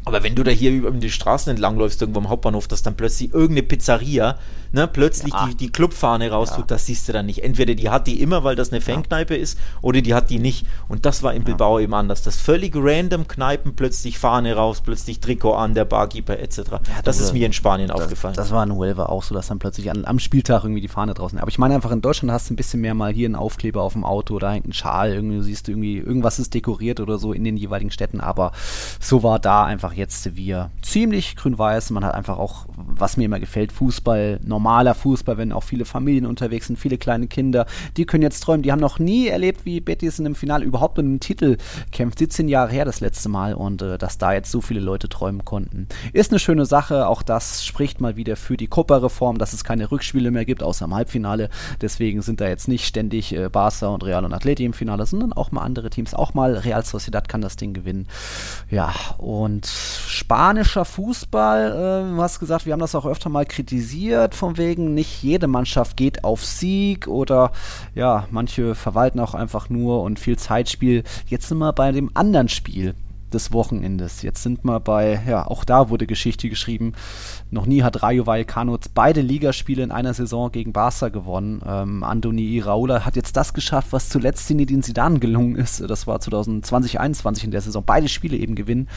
aber wenn du da hier über die Straßen entlang läufst, irgendwo am Hauptbahnhof, dass dann plötzlich irgendeine Pizzeria ne, plötzlich ja. die, die Clubfahne raustut, ja. das siehst du dann nicht. Entweder die hat die immer, weil das eine Fankneipe ist, oder die hat die nicht. Und das war in Bilbao eben anders. Das völlig random Kneipen, plötzlich Fahne raus, plötzlich Trikot an, der Barkeeper etc. das ist mir in Spanien das, aufgefallen. Das war in Huelva auch so, dass dann plötzlich an, am Spieltag irgendwie die Fahne draußen. Aber ich meine einfach, in Deutschland hast du ein bisschen mehr mal hier einen Aufkleber auf dem Auto, da hängt ein Schal, irgendwie siehst du irgendwie, irgendwas ist dekoriert oder so in den jeweiligen Städten. Aber so war da einfach jetzt Sevilla ziemlich grün-weiß. Man hat einfach auch, was mir immer gefällt, Fußball, normaler Fußball, wenn auch viele Familien unterwegs sind, viele kleine Kinder, die können jetzt träumen. Die haben noch nie erlebt, wie Betis in dem Finale überhaupt um den Titel kämpft. 17 Jahre her das letzte Mal und äh, dass da jetzt so viele Leute träumen konnten. Ist eine schöne Sache. Auch das spricht mal wieder für die Copa-Reform, dass es keine Rückspiele mehr gibt, außer im Halbfinale. Deswegen sind da jetzt nicht ständig äh, Barca und Real und Atleti im Finale, sondern auch mal andere Teams. Auch mal Real Sociedad kann das Ding gewinnen. Ja, und spanischer Fußball, äh, du hast gesagt, wir haben das auch öfter mal kritisiert, von wegen, nicht jede Mannschaft geht auf Sieg oder ja, manche verwalten auch einfach nur und viel Zeitspiel. Jetzt sind wir bei dem anderen Spiel des Wochenendes. Jetzt sind wir bei, ja, auch da wurde Geschichte geschrieben. Noch nie hat Rayo Vallecano beide Ligaspiele in einer Saison gegen Barca gewonnen. Ähm, Andoni Iraola hat jetzt das geschafft, was zuletzt Zinedine Zidane gelungen ist. Das war 2020, 2021 in der Saison. Beide Spiele eben gewinnen.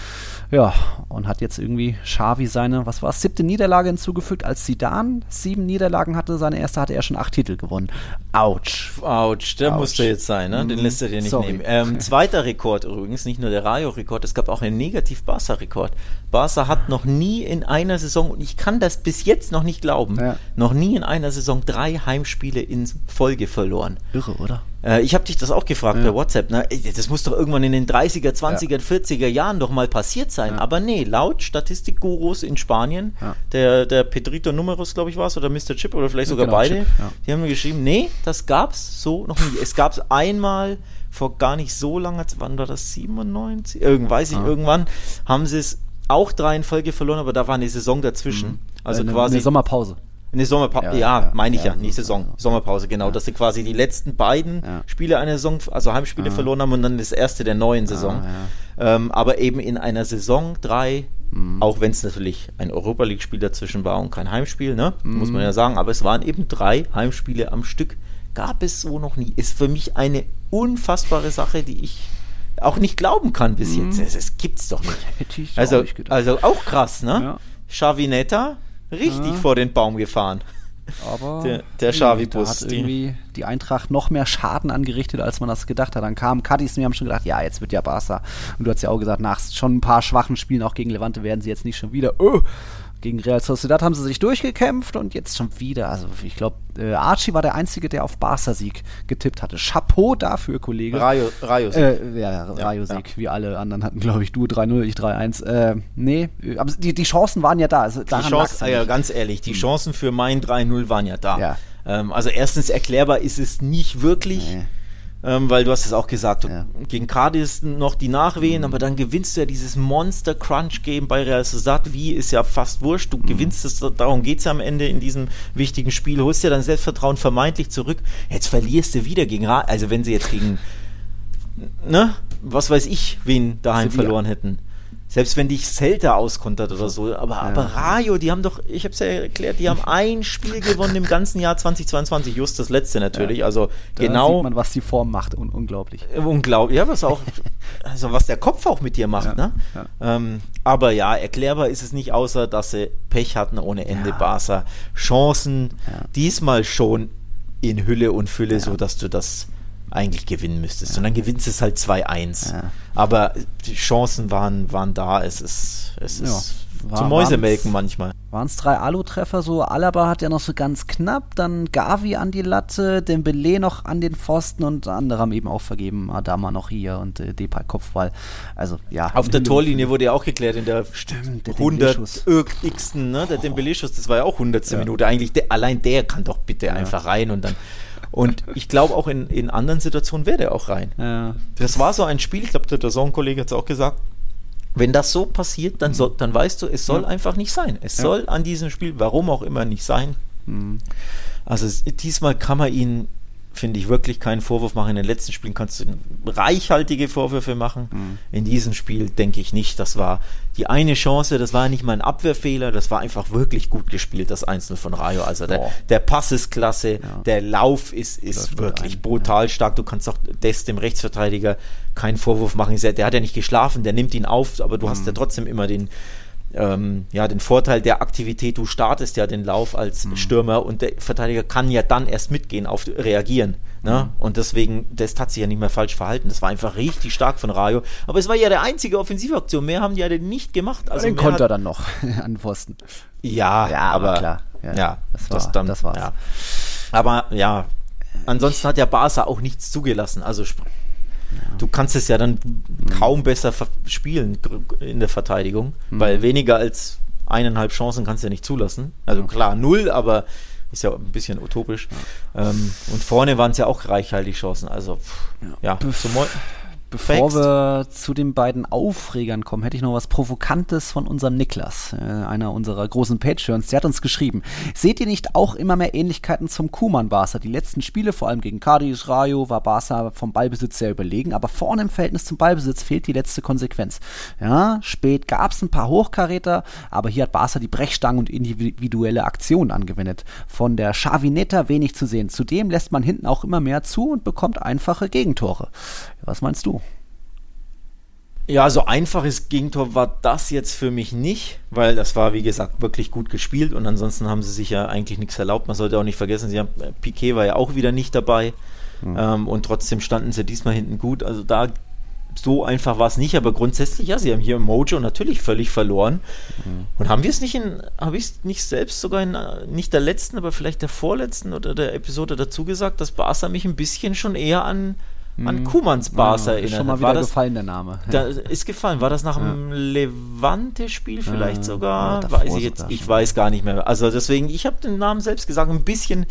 Ja, und hat jetzt irgendwie Xavi seine, was war es, siebte Niederlage hinzugefügt. Als Zidane sieben Niederlagen hatte, seine erste hatte er schon acht Titel gewonnen. Autsch. Autsch, der Autsch. musste jetzt sein, ne? Den lässt er dir nicht Sorry. nehmen. Ähm, zweiter Rekord übrigens, nicht nur der Rayo-Rekord, es gab auch einen Negativ-Barca-Rekord. Barca hat noch nie in einer Saison, und ich kann das bis jetzt noch nicht glauben, ja. noch nie in einer Saison drei Heimspiele in Folge verloren. Irre, oder? Äh, ich habe dich das auch gefragt ja. bei WhatsApp. Ne? Das muss doch irgendwann in den 30er, 20er, ja. 40er Jahren doch mal passiert sein. Aber nee, laut Statistikgurus in Spanien, der, der Pedrito Numerus, glaube ich, war es, oder Mr. Chip, oder vielleicht sogar genau, beide, Chip, die haben mir geschrieben, nee, das gab es so noch nie. Es gab es einmal vor gar nicht so langer Zeit, wann war das, 97? Irgend, weiß ich, irgendwann haben sie es auch drei in Folge verloren, aber da war eine Saison dazwischen. Mhm. Also eine, quasi. Eine Sommerpause. Eine Sommerpause, ja, ja, ja meine ich ja, nicht Saison, Sommerpause, genau, dass sie quasi die letzten beiden Spiele einer Saison, also Heimspiele verloren haben und dann das erste der neuen Saison. Ähm, aber eben in einer Saison drei, mhm. auch wenn es natürlich ein Europa League-Spiel dazwischen war und kein Heimspiel, ne? Mhm. muss man ja sagen, aber es waren eben drei Heimspiele am Stück gab es so noch nie. Ist für mich eine unfassbare Sache, die ich auch nicht glauben kann bis mhm. jetzt. Es, gibt es doch nicht. Also, auch nicht also auch krass, ne? Ja. Chavinetta, richtig ja. vor den Baum gefahren. Aber der, der Xavi-Bus. hat irgendwie die Eintracht noch mehr Schaden angerichtet, als man das gedacht hat. Dann kam Cadiz und wir haben schon gedacht, ja, jetzt wird ja Barca. Und du hast ja auch gesagt, nach schon ein paar schwachen Spielen auch gegen Levante werden sie jetzt nicht schon wieder, oh, gegen Real Sociedad haben sie sich durchgekämpft und jetzt schon wieder. Also ich glaube, äh, Archie war der Einzige, der auf Barca-Sieg getippt hatte. Chapeau dafür, Kollege. Rayo, Rayo Sieg. Äh, ja, Rayo Sieg, ja. wie alle anderen hatten, glaube ich, du 3-0, ich 3-1. Äh, nee, aber die, die Chancen waren ja da. Also die Chancen, ja, ganz ehrlich, die. Chancen für mein 3-0 waren ja da. Ja. Ähm, also erstens erklärbar ist es nicht wirklich. Nee ähm, weil du hast es auch gesagt, ja. gegen Cadiz noch die Nachwehen, mhm. aber dann gewinnst du ja dieses Monster Crunch Game bei Real Sociedad, wie ist ja fast wurscht, du mhm. gewinnst es, darum geht es ja am Ende in diesem wichtigen Spiel, holst ja dein Selbstvertrauen vermeintlich zurück, jetzt verlierst du wieder gegen, also wenn sie jetzt gegen, ne, was weiß ich, wen daheim verloren hätten. Selbst wenn dich Celta auskontert oder so. Aber, ja. aber Rayo, die haben doch, ich habe es ja erklärt, die haben ein Spiel gewonnen im ganzen Jahr 2022. Just das letzte natürlich. Ja. Also da genau. sieht man, was die Form macht. Un unglaublich. Unglaublich. Ja, was auch, also was der Kopf auch mit dir macht. Ja. Ne? Ähm, aber ja, erklärbar ist es nicht, außer dass sie Pech hatten ohne Ende. Barca. Chancen diesmal schon in Hülle und Fülle, so dass du das eigentlich gewinnen müsstest. Ja. Und dann gewinnst du es halt 2-1. Ja. Aber die Chancen waren, waren da. Es ist, es ist ja, zum Mäusemelken manchmal. Waren es drei Alu-Treffer? So, Alaba hat ja noch so ganz knapp, dann Gavi an die Latte, Dembele noch an den Pfosten und andere haben eben auch vergeben. Adama noch hier und äh, Depay Kopfball. Also, ja. Auf der Torlinie wurde ja auch geklärt in der, Stimmt, der 100 x ne? Der Dembele-Schuss, das war ja auch 100. Minute. Eigentlich, der, allein der kann doch bitte einfach rein und dann und ich glaube auch in, in anderen Situationen wäre der auch rein. Ja. Das war so ein Spiel, ich glaube, der Song-Kollege hat es auch gesagt. Wenn das so passiert, dann, so, dann weißt du, es soll ja. einfach nicht sein. Es ja. soll an diesem Spiel, warum auch immer, nicht sein. Mhm. Also diesmal kann man ihn finde ich, wirklich keinen Vorwurf machen. In den letzten Spielen kannst du reichhaltige Vorwürfe machen. Mhm. In diesem Spiel denke ich nicht. Das war die eine Chance, das war nicht mal ein Abwehrfehler, das war einfach wirklich gut gespielt, das Einzelne von Rayo. Also der, der, Pass ist klasse, ja. der Lauf ist, ist wirklich ein, brutal ja. stark. Du kannst auch Des, dem Rechtsverteidiger, keinen Vorwurf machen. Der hat ja nicht geschlafen, der nimmt ihn auf, aber du mhm. hast ja trotzdem immer den, ähm, ja, den Vorteil der Aktivität, du startest ja den Lauf als mhm. Stürmer und der Verteidiger kann ja dann erst mitgehen, auf reagieren. Ne? Mhm. Und deswegen, das hat sich ja nicht mehr falsch verhalten. Das war einfach richtig stark von Rayo. Aber es war ja der einzige Offensivaktion. Mehr haben die ja nicht gemacht. Also den konnte er dann noch an Pfosten. Ja, ja aber, aber klar. Ja, ja, das, war, das, dann, das war's. Ja. Aber ja, ansonsten hat ja Barca auch nichts zugelassen. Also du kannst es ja dann kaum besser spielen in der Verteidigung, mhm. weil weniger als eineinhalb Chancen kannst du ja nicht zulassen. Also klar, null, aber ist ja ein bisschen utopisch. Ja. Ähm, und vorne waren es ja auch reichhaltig Chancen. Also, pff, ja, ja. Zum, Bevor wir zu den beiden Aufregern kommen, hätte ich noch was Provokantes von unserem Niklas, äh, einer unserer großen Patreons. Der hat uns geschrieben: Seht ihr nicht auch immer mehr Ähnlichkeiten zum Kuman-Barca? Die letzten Spiele, vor allem gegen Cadiz, Rayo, war Barca vom Ballbesitz sehr überlegen, aber vorne im Verhältnis zum Ballbesitz fehlt die letzte Konsequenz. Ja, spät gab es ein paar Hochkaräter, aber hier hat Barca die Brechstangen und individuelle Aktionen angewendet. Von der Chavinetta wenig zu sehen. Zudem lässt man hinten auch immer mehr zu und bekommt einfache Gegentore. Was meinst du? Ja, so einfaches Gegentor war das jetzt für mich nicht, weil das war, wie gesagt, wirklich gut gespielt und ansonsten haben sie sich ja eigentlich nichts erlaubt. Man sollte auch nicht vergessen, sie haben, äh, Piquet war ja auch wieder nicht dabei mhm. ähm, und trotzdem standen sie diesmal hinten gut. Also da so einfach war es nicht, aber grundsätzlich, ja, sie haben hier Mojo natürlich völlig verloren. Mhm. Und haben wir es nicht in, habe ich es nicht selbst sogar in, äh, nicht der letzten, aber vielleicht der vorletzten oder der Episode dazu gesagt, dass Barca mich ein bisschen schon eher an an mhm. Kumans Bars ja, erinnert. Schon mal wieder war das, gefallen, der Name. Da ist gefallen. War das nach dem Levante-Spiel vielleicht sogar? Ja, weiß ich jetzt, ich weiß gar nicht mehr. Also deswegen, ich habe den Namen selbst gesagt, ein bisschen,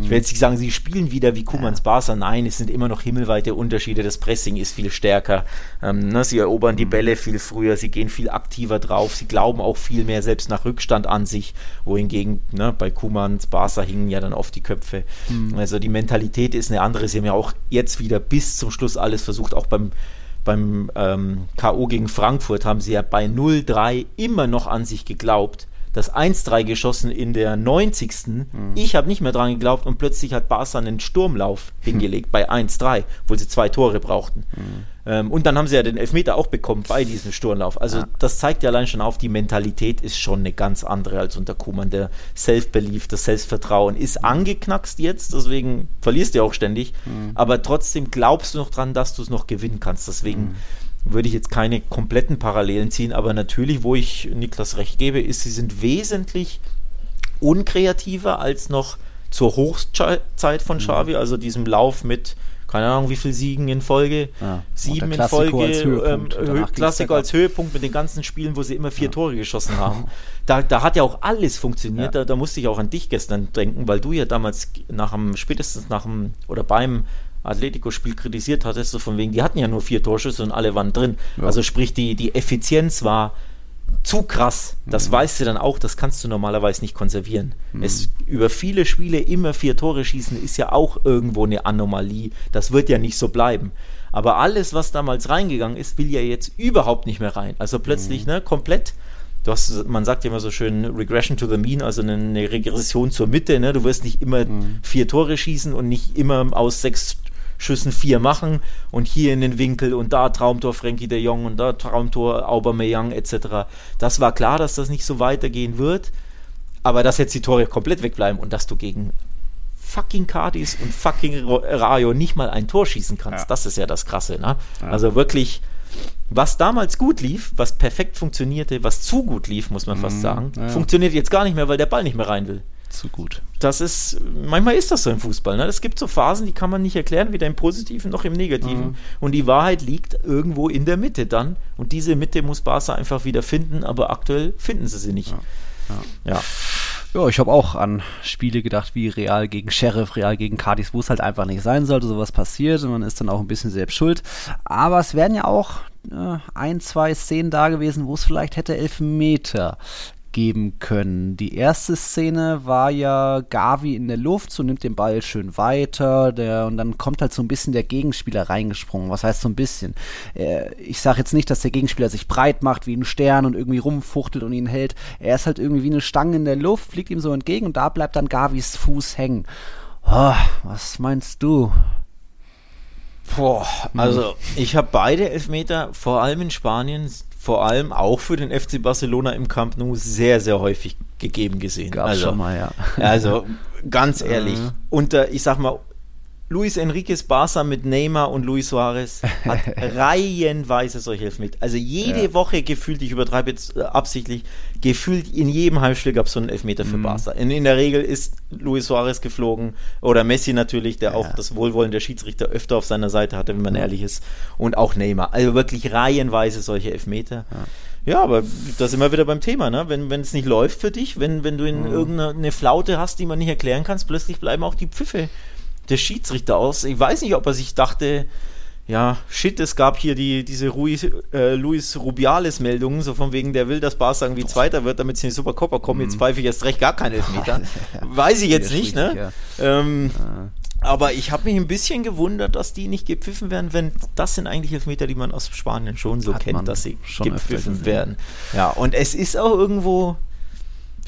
ich will jetzt nicht sagen, sie spielen wieder wie Kumans ja. Barca. Nein, es sind immer noch himmelweite Unterschiede. Das Pressing ist viel stärker. Ähm, ne, sie erobern die mhm. Bälle viel früher, sie gehen viel aktiver drauf, sie glauben auch viel mehr selbst nach Rückstand an sich, wohingegen ne, bei Kumans Barca hingen ja dann oft die Köpfe. Also die Mentalität ist eine andere. Sie haben ja auch jetzt wieder bis zum Schluss alles versucht. Auch beim, beim ähm, K.O. gegen Frankfurt haben sie ja bei 0-3 immer noch an sich geglaubt. Das 1-3 geschossen in der 90. Mhm. Ich habe nicht mehr dran geglaubt und plötzlich hat Barca einen Sturmlauf hingelegt bei 1-3, wo sie zwei Tore brauchten. Mhm. Ähm, und dann haben sie ja den Elfmeter auch bekommen bei diesem Sturmlauf. Also ja. das zeigt ja allein schon auf, die Mentalität ist schon eine ganz andere als unter Kuman. Der Self-Belief, das Selbstvertrauen ist angeknackst jetzt, deswegen verlierst du ja auch ständig. Mhm. Aber trotzdem glaubst du noch dran, dass du es noch gewinnen kannst. Deswegen mhm. Würde ich jetzt keine kompletten Parallelen ziehen. Aber natürlich, wo ich Niklas recht gebe, ist, sie sind wesentlich unkreativer als noch zur Hochzeit von mhm. Xavi, also diesem Lauf mit keine Ahnung, wie viele Siegen in Folge, ja. sieben in Folge, als ähm, Klassiker als Höhepunkt mit den ganzen Spielen, wo sie immer vier ja. Tore geschossen haben. Da, da hat ja auch alles funktioniert. Ja. Da, da musste ich auch an dich gestern denken, weil du ja damals nach dem, spätestens nach dem oder beim Atletico-Spiel kritisiert hattest, so von wegen, die hatten ja nur vier Torschüsse und alle waren drin. Also sprich, die, die Effizienz war zu krass. Das mhm. weißt du dann auch, das kannst du normalerweise nicht konservieren. Mhm. Es über viele Spiele immer vier Tore schießen ist ja auch irgendwo eine Anomalie. Das wird ja nicht so bleiben. Aber alles, was damals reingegangen ist, will ja jetzt überhaupt nicht mehr rein. Also plötzlich, mhm. ne, komplett. Du hast, man sagt ja immer so schön Regression to the Mean, also eine, eine Regression zur Mitte. Ne? Du wirst nicht immer mhm. vier Tore schießen und nicht immer aus sechs Schüssen vier machen und hier in den Winkel und da Traumtor Frankie de Jong und da Traumtor Aubameyang etc. Das war klar, dass das nicht so weitergehen wird, aber dass jetzt die Tore komplett wegbleiben und dass du gegen fucking Cardis und fucking Rayo nicht mal ein Tor schießen kannst, ja. das ist ja das Krasse. Ne? Ja. Also wirklich, was damals gut lief, was perfekt funktionierte, was zu gut lief, muss man mhm. fast sagen, ja. funktioniert jetzt gar nicht mehr, weil der Ball nicht mehr rein will zu gut. Das ist, manchmal ist das so im Fußball. Ne? Es gibt so Phasen, die kann man nicht erklären, weder im Positiven noch im Negativen. Mhm. Und die Wahrheit liegt irgendwo in der Mitte dann. Und diese Mitte muss Barca einfach wieder finden, aber aktuell finden sie sie nicht. Ja. ja. ja. Ja, ich habe auch an Spiele gedacht wie Real gegen Sheriff, Real gegen Cardis, wo es halt einfach nicht sein sollte, sowas passiert und man ist dann auch ein bisschen selbst schuld. Aber es werden ja auch äh, ein, zwei Szenen da gewesen, wo es vielleicht hätte Elfmeter geben können. Die erste Szene war ja Gavi in der Luft, so nimmt den Ball schön weiter, der, und dann kommt halt so ein bisschen der Gegenspieler reingesprungen. Was heißt so ein bisschen? Äh, ich sage jetzt nicht, dass der Gegenspieler sich breit macht wie ein Stern und irgendwie rumfuchtelt und ihn hält. Er ist halt irgendwie wie eine Stange in der Luft, fliegt ihm so entgegen und da bleibt dann Gavis Fuß hängen. Oh, was meinst du? Boah, also ich habe beide Elfmeter, vor allem in Spanien, vor allem auch für den FC Barcelona im Camp Nou sehr, sehr häufig gegeben gesehen. Gab's also, schon mal, ja. Also ganz ehrlich, unter, ich sag mal, Luis Enriquez Barca mit Neymar und Luis Suarez hat reihenweise solche Elfmeter. Also jede ja. Woche gefühlt, ich übertreibe jetzt äh, absichtlich, gefühlt in jedem Heimspiel gab es so einen Elfmeter für mhm. Barca. In, in, der Regel ist Luis Suarez geflogen oder Messi natürlich, der ja. auch das Wohlwollen der Schiedsrichter öfter auf seiner Seite hatte, wenn man ehrlich ist. Und auch Neymar. Also wirklich reihenweise solche Elfmeter. Ja. Ja, aber da sind wir wieder beim Thema, ne? Wenn wenn es nicht läuft für dich, wenn, wenn du in mhm. irgendeine Flaute hast, die man nicht erklären kannst, plötzlich bleiben auch die Pfiffe der Schiedsrichter aus. Ich weiß nicht, ob er sich dachte, ja, shit, es gab hier die, diese Ruiz, äh, Luis Rubiales-Meldungen, so von wegen, der will, dass Barca irgendwie Zweiter wird, damit sie in die Supercopa kommen. Mhm. Jetzt pfeife ich erst recht gar keine Elfmeter. Weiß ich jetzt nicht, ne? Ja. Ähm, ah. Aber ich habe mich ein bisschen gewundert, dass die nicht gepfiffen werden, wenn das sind eigentlich Elfmeter, die man aus Spanien schon so Hat kennt, dass sie gepfiffen werden. Ja, und es ist auch irgendwo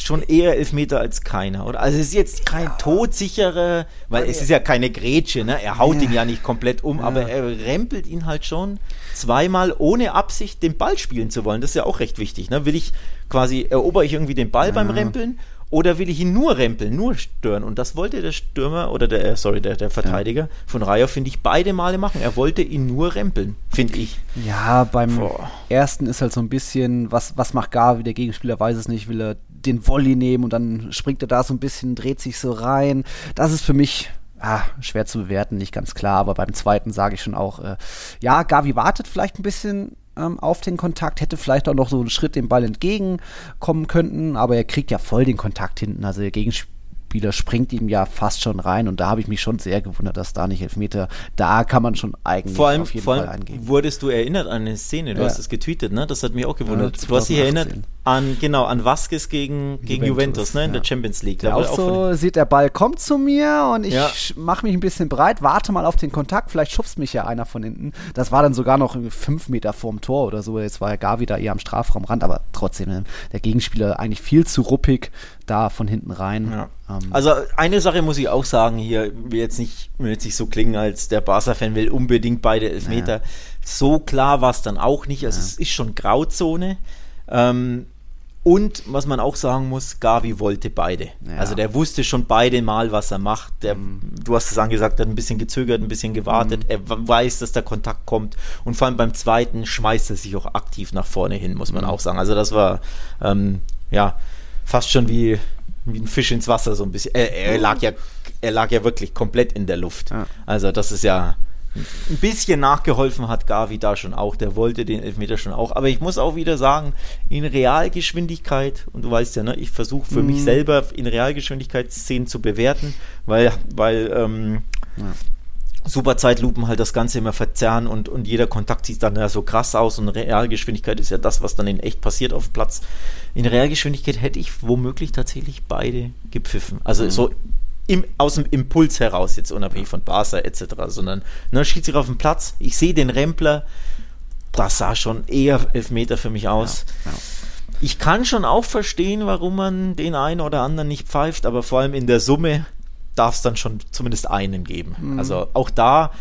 schon eher Elfmeter als keiner, oder? Also es ist jetzt kein ja. todsicherer, weil es ist ja keine Grätsche, ne? Er haut ja. ihn ja nicht komplett um, ja. aber er rempelt ihn halt schon zweimal ohne Absicht den Ball spielen zu wollen. Das ist ja auch recht wichtig, ne? Will ich quasi, erober ich irgendwie den Ball beim Rempeln oder will ich ihn nur rempeln, nur stören? Und das wollte der Stürmer oder der, äh, sorry, der, der Verteidiger ja. von Rayo, finde ich, beide Male machen. Er wollte ihn nur rempeln, finde ich. Ja, beim Boah. ersten ist halt so ein bisschen, was, was macht Gavi? Der Gegenspieler weiß es nicht, will er den Volley nehmen und dann springt er da so ein bisschen, dreht sich so rein. Das ist für mich ah, schwer zu bewerten, nicht ganz klar, aber beim zweiten sage ich schon auch, äh, ja, Gavi wartet vielleicht ein bisschen ähm, auf den Kontakt, hätte vielleicht auch noch so einen Schritt dem Ball entgegenkommen können, aber er kriegt ja voll den Kontakt hinten. Also der Gegenspieler Spieler springt ihm ja fast schon rein und da habe ich mich schon sehr gewundert, dass da nicht Elfmeter, da kann man schon eigentlich vor allem, auf jeden vor Fall angehen. Wurdest du erinnert an eine Szene, du ja. hast es getweetet, ne? Das hat mich auch gewundert. Ja, du hast dich erinnert an, genau, an Vasquez gegen, gegen Juventus, Juventus ne? In ja. der Champions League. Ja, auch so sieht der Ball kommt zu mir und ich mache mich ein bisschen breit, warte mal auf den Kontakt, vielleicht schubst mich ja einer von hinten. Das war dann sogar noch fünf Meter vorm Tor oder so. Jetzt war ja gar wieder eher am Strafraumrand, aber trotzdem, ne? der Gegenspieler eigentlich viel zu ruppig da von hinten rein. Ja. Ähm, also eine Sache muss ich auch sagen hier, will jetzt nicht, will jetzt nicht so klingen, als der Barca-Fan will unbedingt beide Elfmeter. Ja. So klar war es dann auch nicht. Also ja. es ist schon Grauzone. Ähm, und was man auch sagen muss, Gavi wollte beide. Also der wusste schon beide mal, was er macht. Der, mhm. Du hast es angesagt, hat ein bisschen gezögert, ein bisschen gewartet. Mhm. Er weiß, dass der Kontakt kommt. Und vor allem beim zweiten schmeißt er sich auch aktiv nach vorne hin, muss man mhm. auch sagen. Also das war ähm, ja fast schon wie, wie ein Fisch ins Wasser so ein bisschen. Er, er lag ja, er lag ja wirklich komplett in der Luft. Ja. Also das ist ja ein bisschen nachgeholfen hat Gavi da schon auch. Der wollte den Elfmeter schon auch. Aber ich muss auch wieder sagen, in Realgeschwindigkeit, und du weißt ja, ne, ich versuche für mm. mich mhm. selber in Realgeschwindigkeit Szenen zu bewerten, weil, weil ähm, ja. Superzeitlupen halt das Ganze immer verzerren und, und jeder Kontakt sieht dann ja so krass aus und Realgeschwindigkeit ist ja das, was dann in echt passiert auf dem Platz. In Realgeschwindigkeit hätte ich womöglich tatsächlich beide gepfiffen. Also mhm. so im, aus dem Impuls heraus, jetzt unabhängig von Barca etc., sondern ne, sich auf dem Platz, ich sehe den Rempler, das sah schon eher Elfmeter für mich aus. Ja, ja. Ich kann schon auch verstehen, warum man den einen oder anderen nicht pfeift, aber vor allem in der Summe darf es dann schon zumindest einen geben. Mhm. Also auch da,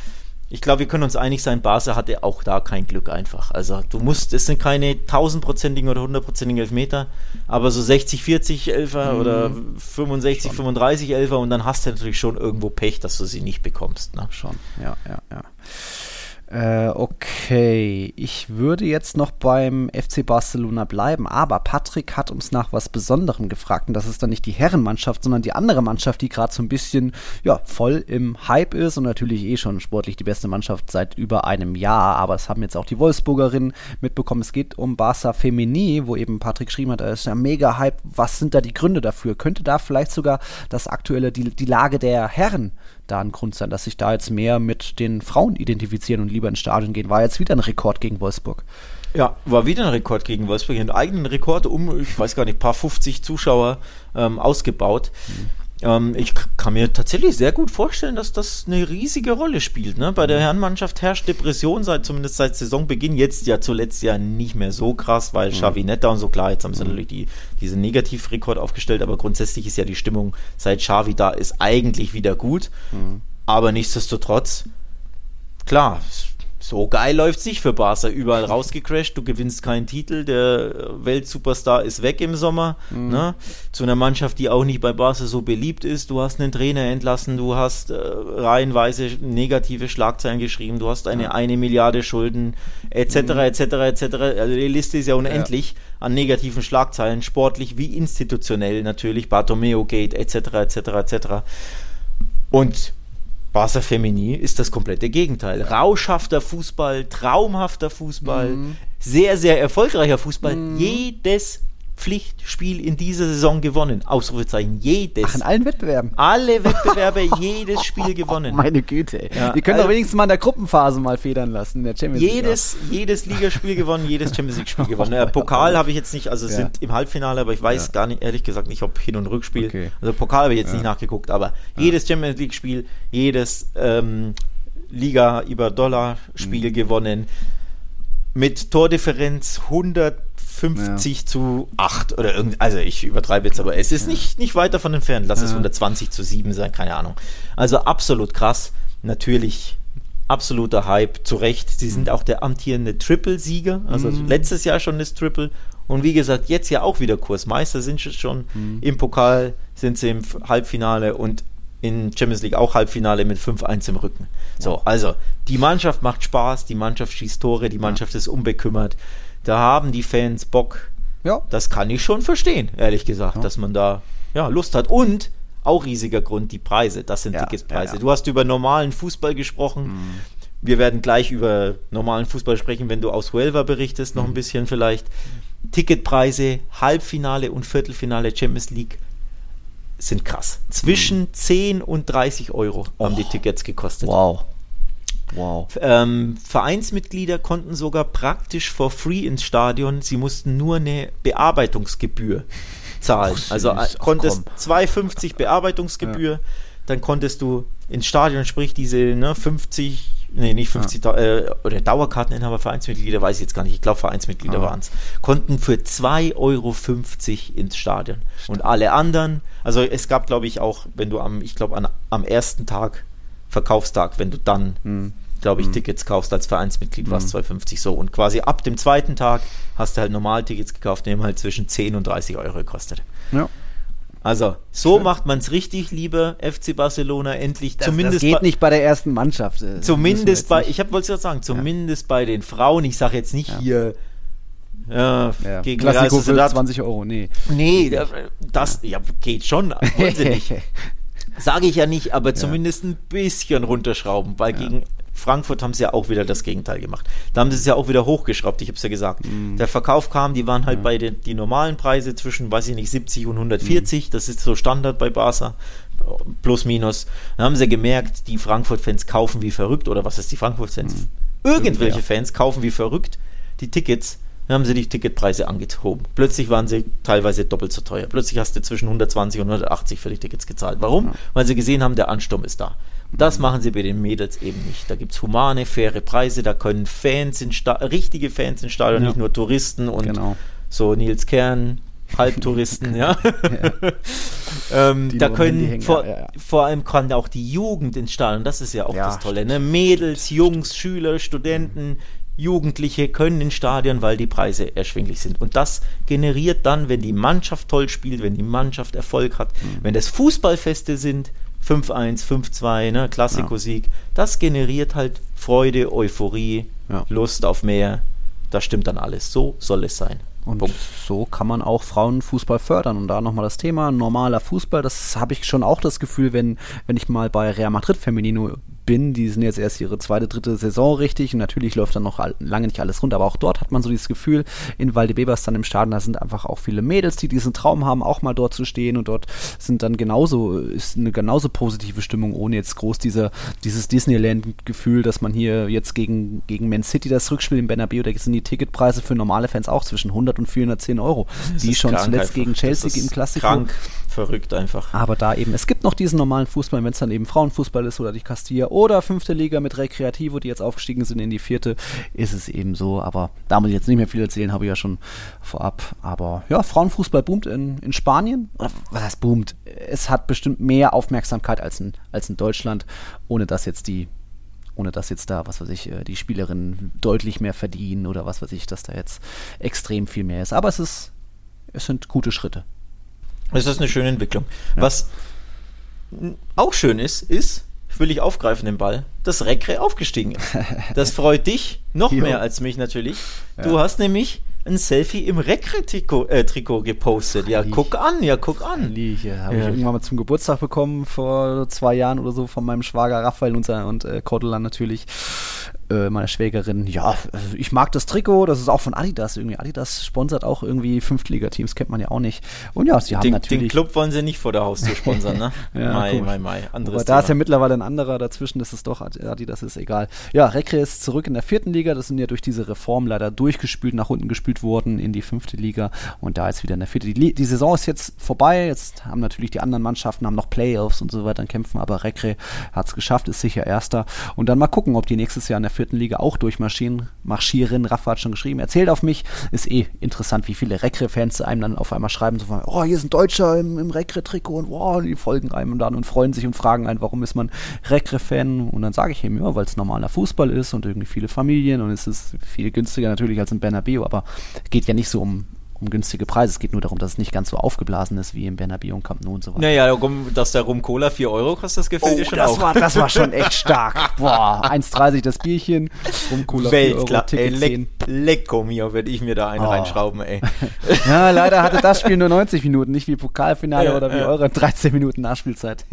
ich glaube, wir können uns einig sein, Basel hatte auch da kein Glück einfach. Also du musst, es sind keine tausendprozentigen oder hundertprozentigen Elfmeter, aber so 60, 40 Elfer mhm. oder 65, schon. 35 Elfer und dann hast du natürlich schon irgendwo Pech, dass du sie nicht bekommst. Ne? Schon, ja, ja, ja. Äh, okay, ich würde jetzt noch beim FC Barcelona bleiben, aber Patrick hat uns nach was Besonderem gefragt und das ist dann nicht die Herrenmannschaft, sondern die andere Mannschaft, die gerade so ein bisschen ja, voll im Hype ist und natürlich eh schon sportlich die beste Mannschaft seit über einem Jahr, aber es haben jetzt auch die Wolfsburgerinnen mitbekommen. Es geht um Barca Femini, wo eben Patrick geschrieben hat, da ist ja mega Hype. Was sind da die Gründe dafür? Könnte da vielleicht sogar das aktuelle, die, die Lage der Herren da ein Grund sein, dass sich da jetzt mehr mit den Frauen identifizieren und lieber ins Stadion gehen. War jetzt wieder ein Rekord gegen Wolfsburg. Ja, war wieder ein Rekord gegen Wolfsburg. Einen eigenen Rekord um, ich weiß gar nicht, paar 50 Zuschauer ähm, ausgebaut. Mhm. Ähm, ich kann mir tatsächlich sehr gut vorstellen, dass das eine riesige Rolle spielt. Ne? Bei der. Herrenmannschaft herrscht Depression seit zumindest seit Saisonbeginn. Jetzt ja zuletzt ja nicht mehr so krass, weil mhm. Xavi und so klar, jetzt haben sie mhm. natürlich die, diesen Negativrekord aufgestellt, aber grundsätzlich ist ja die Stimmung seit Xavi da ist eigentlich wieder gut. Mhm. Aber nichtsdestotrotz, klar, so geil läuft es nicht für Barca. Überall rausgecrashed, du gewinnst keinen Titel, der Weltsuperstar ist weg im Sommer. Mhm. Ne? Zu einer Mannschaft, die auch nicht bei Barca so beliebt ist. Du hast einen Trainer entlassen, du hast äh, reihenweise negative Schlagzeilen geschrieben, du hast eine ja. eine Milliarde Schulden, etc., etc., etc. Also die Liste ist ja unendlich ja. an negativen Schlagzeilen, sportlich wie institutionell natürlich, Bartomeo Gate, etc., etc., etc. Und Barca Femini ist das komplette Gegenteil. Rauschhafter Fußball, traumhafter Fußball, mhm. sehr, sehr erfolgreicher Fußball. Mhm. Jedes Pflichtspiel in dieser Saison gewonnen. Ausrufezeichen. Jedes. Ach, in allen Wettbewerben. Alle Wettbewerbe, jedes Spiel gewonnen. Meine Güte. Ja, Die können also, doch wenigstens mal in der Gruppenphase mal federn lassen. In der Champions jedes, League jedes Ligaspiel gewonnen, jedes Champions League Spiel gewonnen. Der Pokal habe ich jetzt nicht, also ja. sind im Halbfinale, aber ich weiß ja. gar nicht, ehrlich gesagt nicht, ob Hin- und Rückspiel. Okay. Also Pokal habe ich jetzt nicht nachgeguckt, aber jedes Champions League Spiel, jedes ähm, Liga über Dollar Spiel mhm. gewonnen. Mit Tordifferenz 100 50 ja. zu 8 oder irgend, also ich übertreibe jetzt, aber es ist ja. nicht, nicht weit davon entfernt. Lass ja. es 120 zu 7 sein, keine Ahnung. Also absolut krass. Natürlich absoluter Hype, zu Recht. Sie sind mhm. auch der amtierende Triple-Sieger, also mhm. letztes Jahr schon das Triple. Und wie gesagt, jetzt ja auch wieder Kursmeister sind sie schon. Mhm. Im Pokal sind sie im Halbfinale und in Champions League auch Halbfinale mit 5-1 im Rücken. So, also die Mannschaft macht Spaß, die Mannschaft schießt Tore, die Mannschaft ist unbekümmert da haben die Fans Bock. Ja. Das kann ich schon verstehen, ehrlich gesagt, ja. dass man da ja, Lust hat. Und auch riesiger Grund, die Preise. Das sind ja, Ticketspreise. Ja, du hast über normalen Fußball gesprochen. Mhm. Wir werden gleich über normalen Fußball sprechen, wenn du aus Huelva berichtest, noch mhm. ein bisschen vielleicht. Ticketpreise, Halbfinale und Viertelfinale Champions League sind krass. Zwischen mhm. 10 und 30 Euro haben oh. die Tickets gekostet. Wow. Wow. Ähm, Vereinsmitglieder konnten sogar praktisch for free ins Stadion. Sie mussten nur eine Bearbeitungsgebühr zahlen. Ach, also äh, konntest 2,50 Bearbeitungsgebühr, ja. dann konntest du ins Stadion, sprich diese ne, 50, nee, nicht 50, ja. äh, oder Dauerkarteninhaber, Vereinsmitglieder, weiß ich jetzt gar nicht, ich glaube Vereinsmitglieder ja. waren es, konnten für 2,50 Euro ins Stadion. Und alle anderen, also es gab, glaube ich, auch, wenn du am, ich glaube, am ersten Tag Verkaufstag, wenn du dann, mhm. glaube ich, mhm. Tickets kaufst als Vereinsmitglied, was mhm. 2,50 so. Und quasi ab dem zweiten Tag hast du halt normal Tickets gekauft, die haben halt zwischen 10 und 30 Euro gekostet. Ja. Also, so Schön. macht man es richtig, lieber FC Barcelona, endlich. Das, zumindest das geht nicht bei der ersten Mannschaft. Äh, zumindest bei, ich wollte es sagen, zumindest ja. bei den Frauen. Ich sage jetzt nicht ja. hier ja, ja. gegen Klassiko für 20 Euro, nee. Nee, das ja, geht schon. Sage ich ja nicht, aber ja. zumindest ein bisschen runterschrauben, weil ja. gegen Frankfurt haben sie ja auch wieder das Gegenteil gemacht. Da haben sie es ja auch wieder hochgeschraubt, ich habe es ja gesagt. Mhm. Der Verkauf kam, die waren halt ja. bei den die normalen Preise zwischen, weiß ich nicht, 70 und 140, mhm. das ist so Standard bei Barca, plus minus. Dann haben sie gemerkt, die Frankfurt-Fans kaufen wie verrückt, oder was ist die Frankfurt-Fans? Mhm. Irgendwelche Fans kaufen wie verrückt die Tickets dann haben sie die Ticketpreise angehoben. Plötzlich waren sie teilweise doppelt so teuer. Plötzlich hast du zwischen 120 und 180 für die Tickets gezahlt. Warum? Ja. Weil sie gesehen haben, der Ansturm ist da. Das machen sie bei den Mädels eben nicht. Da gibt es humane, faire Preise, da können Fans in richtige Fans ins Stadion, ja. nicht nur Touristen und genau. so Nils Kern, Halbtouristen, ja. ja. ähm, da können vor, ja, ja. vor, allem kann auch die Jugend ins Stadion, das ist ja auch das Tolle, ne? Mädels, Jungs, Schüler, Studenten, Jugendliche können ins Stadion, weil die Preise erschwinglich sind. Und das generiert dann, wenn die Mannschaft toll spielt, wenn die Mannschaft Erfolg hat, mhm. wenn das Fußballfeste sind, 5-1, 5-2, ne, Klassikosieg, ja. das generiert halt Freude, Euphorie, ja. Lust auf mehr. Das stimmt dann alles. So soll es sein. Und Punkt. so kann man auch Frauenfußball fördern. Und da nochmal das Thema normaler Fußball. Das habe ich schon auch das Gefühl, wenn, wenn ich mal bei Real Madrid Feminino bin. Die sind jetzt erst ihre zweite, dritte Saison richtig und natürlich läuft dann noch lange nicht alles runter, aber auch dort hat man so dieses Gefühl, in Valdebebas dann im Stadion, da sind einfach auch viele Mädels, die diesen Traum haben, auch mal dort zu stehen und dort sind dann genauso, ist eine genauso positive Stimmung, ohne jetzt groß diese, dieses Disneyland-Gefühl, dass man hier jetzt gegen, gegen Man City das Rückspiel in Bernabeu, da sind die Ticketpreise für normale Fans auch zwischen 100 und 410 Euro, das wie schon zuletzt einfach. gegen Chelsea im Klassiker. Krank, verrückt einfach. Aber da eben, es gibt noch diesen normalen Fußball, wenn es dann eben Frauenfußball ist oder die Castilla oder fünfte Liga mit Recreativo, die jetzt aufgestiegen sind in die vierte, ist es eben so. Aber da muss ich jetzt nicht mehr viel erzählen, habe ich ja schon vorab. Aber ja, Frauenfußball boomt in, in Spanien. Was heißt boomt? Es hat bestimmt mehr Aufmerksamkeit als in, als in Deutschland, ohne dass jetzt die ohne dass jetzt da, was weiß ich, äh, die Spielerinnen deutlich mehr verdienen oder was weiß ich, dass da jetzt extrem viel mehr ist. Aber es ist, es sind gute Schritte. Es ist eine schöne Entwicklung. Ja. Was auch schön ist, ist, will ich aufgreifen den Ball, dass Rekre aufgestiegen ist. Das freut dich noch mehr als mich natürlich. Du ja. hast nämlich ein Selfie im Rekre-Trikot äh, gepostet. Ja, guck an, ja, guck an. Liege. Habe ja. ich irgendwann mal zum Geburtstag bekommen, vor zwei Jahren oder so, von meinem Schwager Raphael und, und äh, Cordula natürlich äh, meiner Schwägerin, ja, also ich mag das Trikot, das ist auch von Adidas irgendwie. Adidas sponsert auch irgendwie Fünftliga-Teams, kennt man ja auch nicht. Und ja, sie haben den, natürlich. Den Club wollen sie nicht vor der Haustür sponsern, ne? ja, mai, mai, mai. Anderes Aber da ist ja mittlerweile ein anderer dazwischen, das ist doch Adidas, ist egal. Ja, Rekre ist zurück in der vierten Liga, das sind ja durch diese Reform leider durchgespült, nach unten gespült worden in die fünfte Liga und da ist wieder in der vierte. Die, die Saison ist jetzt vorbei, jetzt haben natürlich die anderen Mannschaften haben noch Playoffs und so weiter kämpfen, aber Rekre hat es geschafft, ist sicher Erster. Und dann mal gucken, ob die nächstes Jahr in der vierten Liga auch durchmarschieren. Marschieren, Rafa hat schon geschrieben, erzählt auf mich. Ist eh interessant, wie viele Rekre-Fans einem dann auf einmal schreiben, so von, oh, hier ist ein Deutscher im, im Rekre-Trikot und wow, die folgen einem dann und freuen sich und fragen einen, warum ist man Rekre-Fan? Und dann sage ich ihm, ja, weil es normaler Fußball ist und irgendwie viele Familien und es ist viel günstiger natürlich als in Bernabeu, aber geht ja nicht so um um günstige Preise. Es geht nur darum, dass es nicht ganz so aufgeblasen ist wie im Bernabeu und Camp Nou und so weiter. Naja, dass der Rum Cola 4 Euro kostet, das gefällt oh, dir schon das auch. War, das war schon echt stark. Boah, 1,30 das Bierchen, Rum Cola 4 Euro, Ticket ey, leck, Lecko mir, werde ich mir da einen oh. reinschrauben, ey. ja, leider hatte das Spiel nur 90 Minuten, nicht wie Pokalfinale ja, oder wie ja. eure 13 Minuten Nachspielzeit.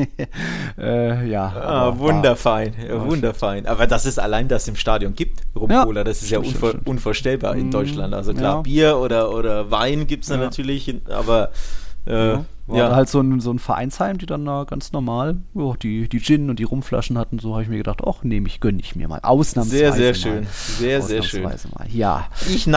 äh, ja. Ah, wunderfein, ja, wunderfein. Aber dass es allein das im Stadion gibt, Rum Cola, das ist ja unvor, unvorstellbar in mm, Deutschland. Also klar, Bier oder, oder Wein gibt es dann natürlich, aber äh, ja. War ja. halt so ein, so ein Vereinsheim, die dann da ganz normal oh, die, die Gin und die Rumflaschen hatten. So habe ich mir gedacht, ach, nehme ich, gönne ich mir mal. Ausnahmsweise. Sehr, sehr mal. schön. Sehr, sehr schön. Mal. Ja. Ich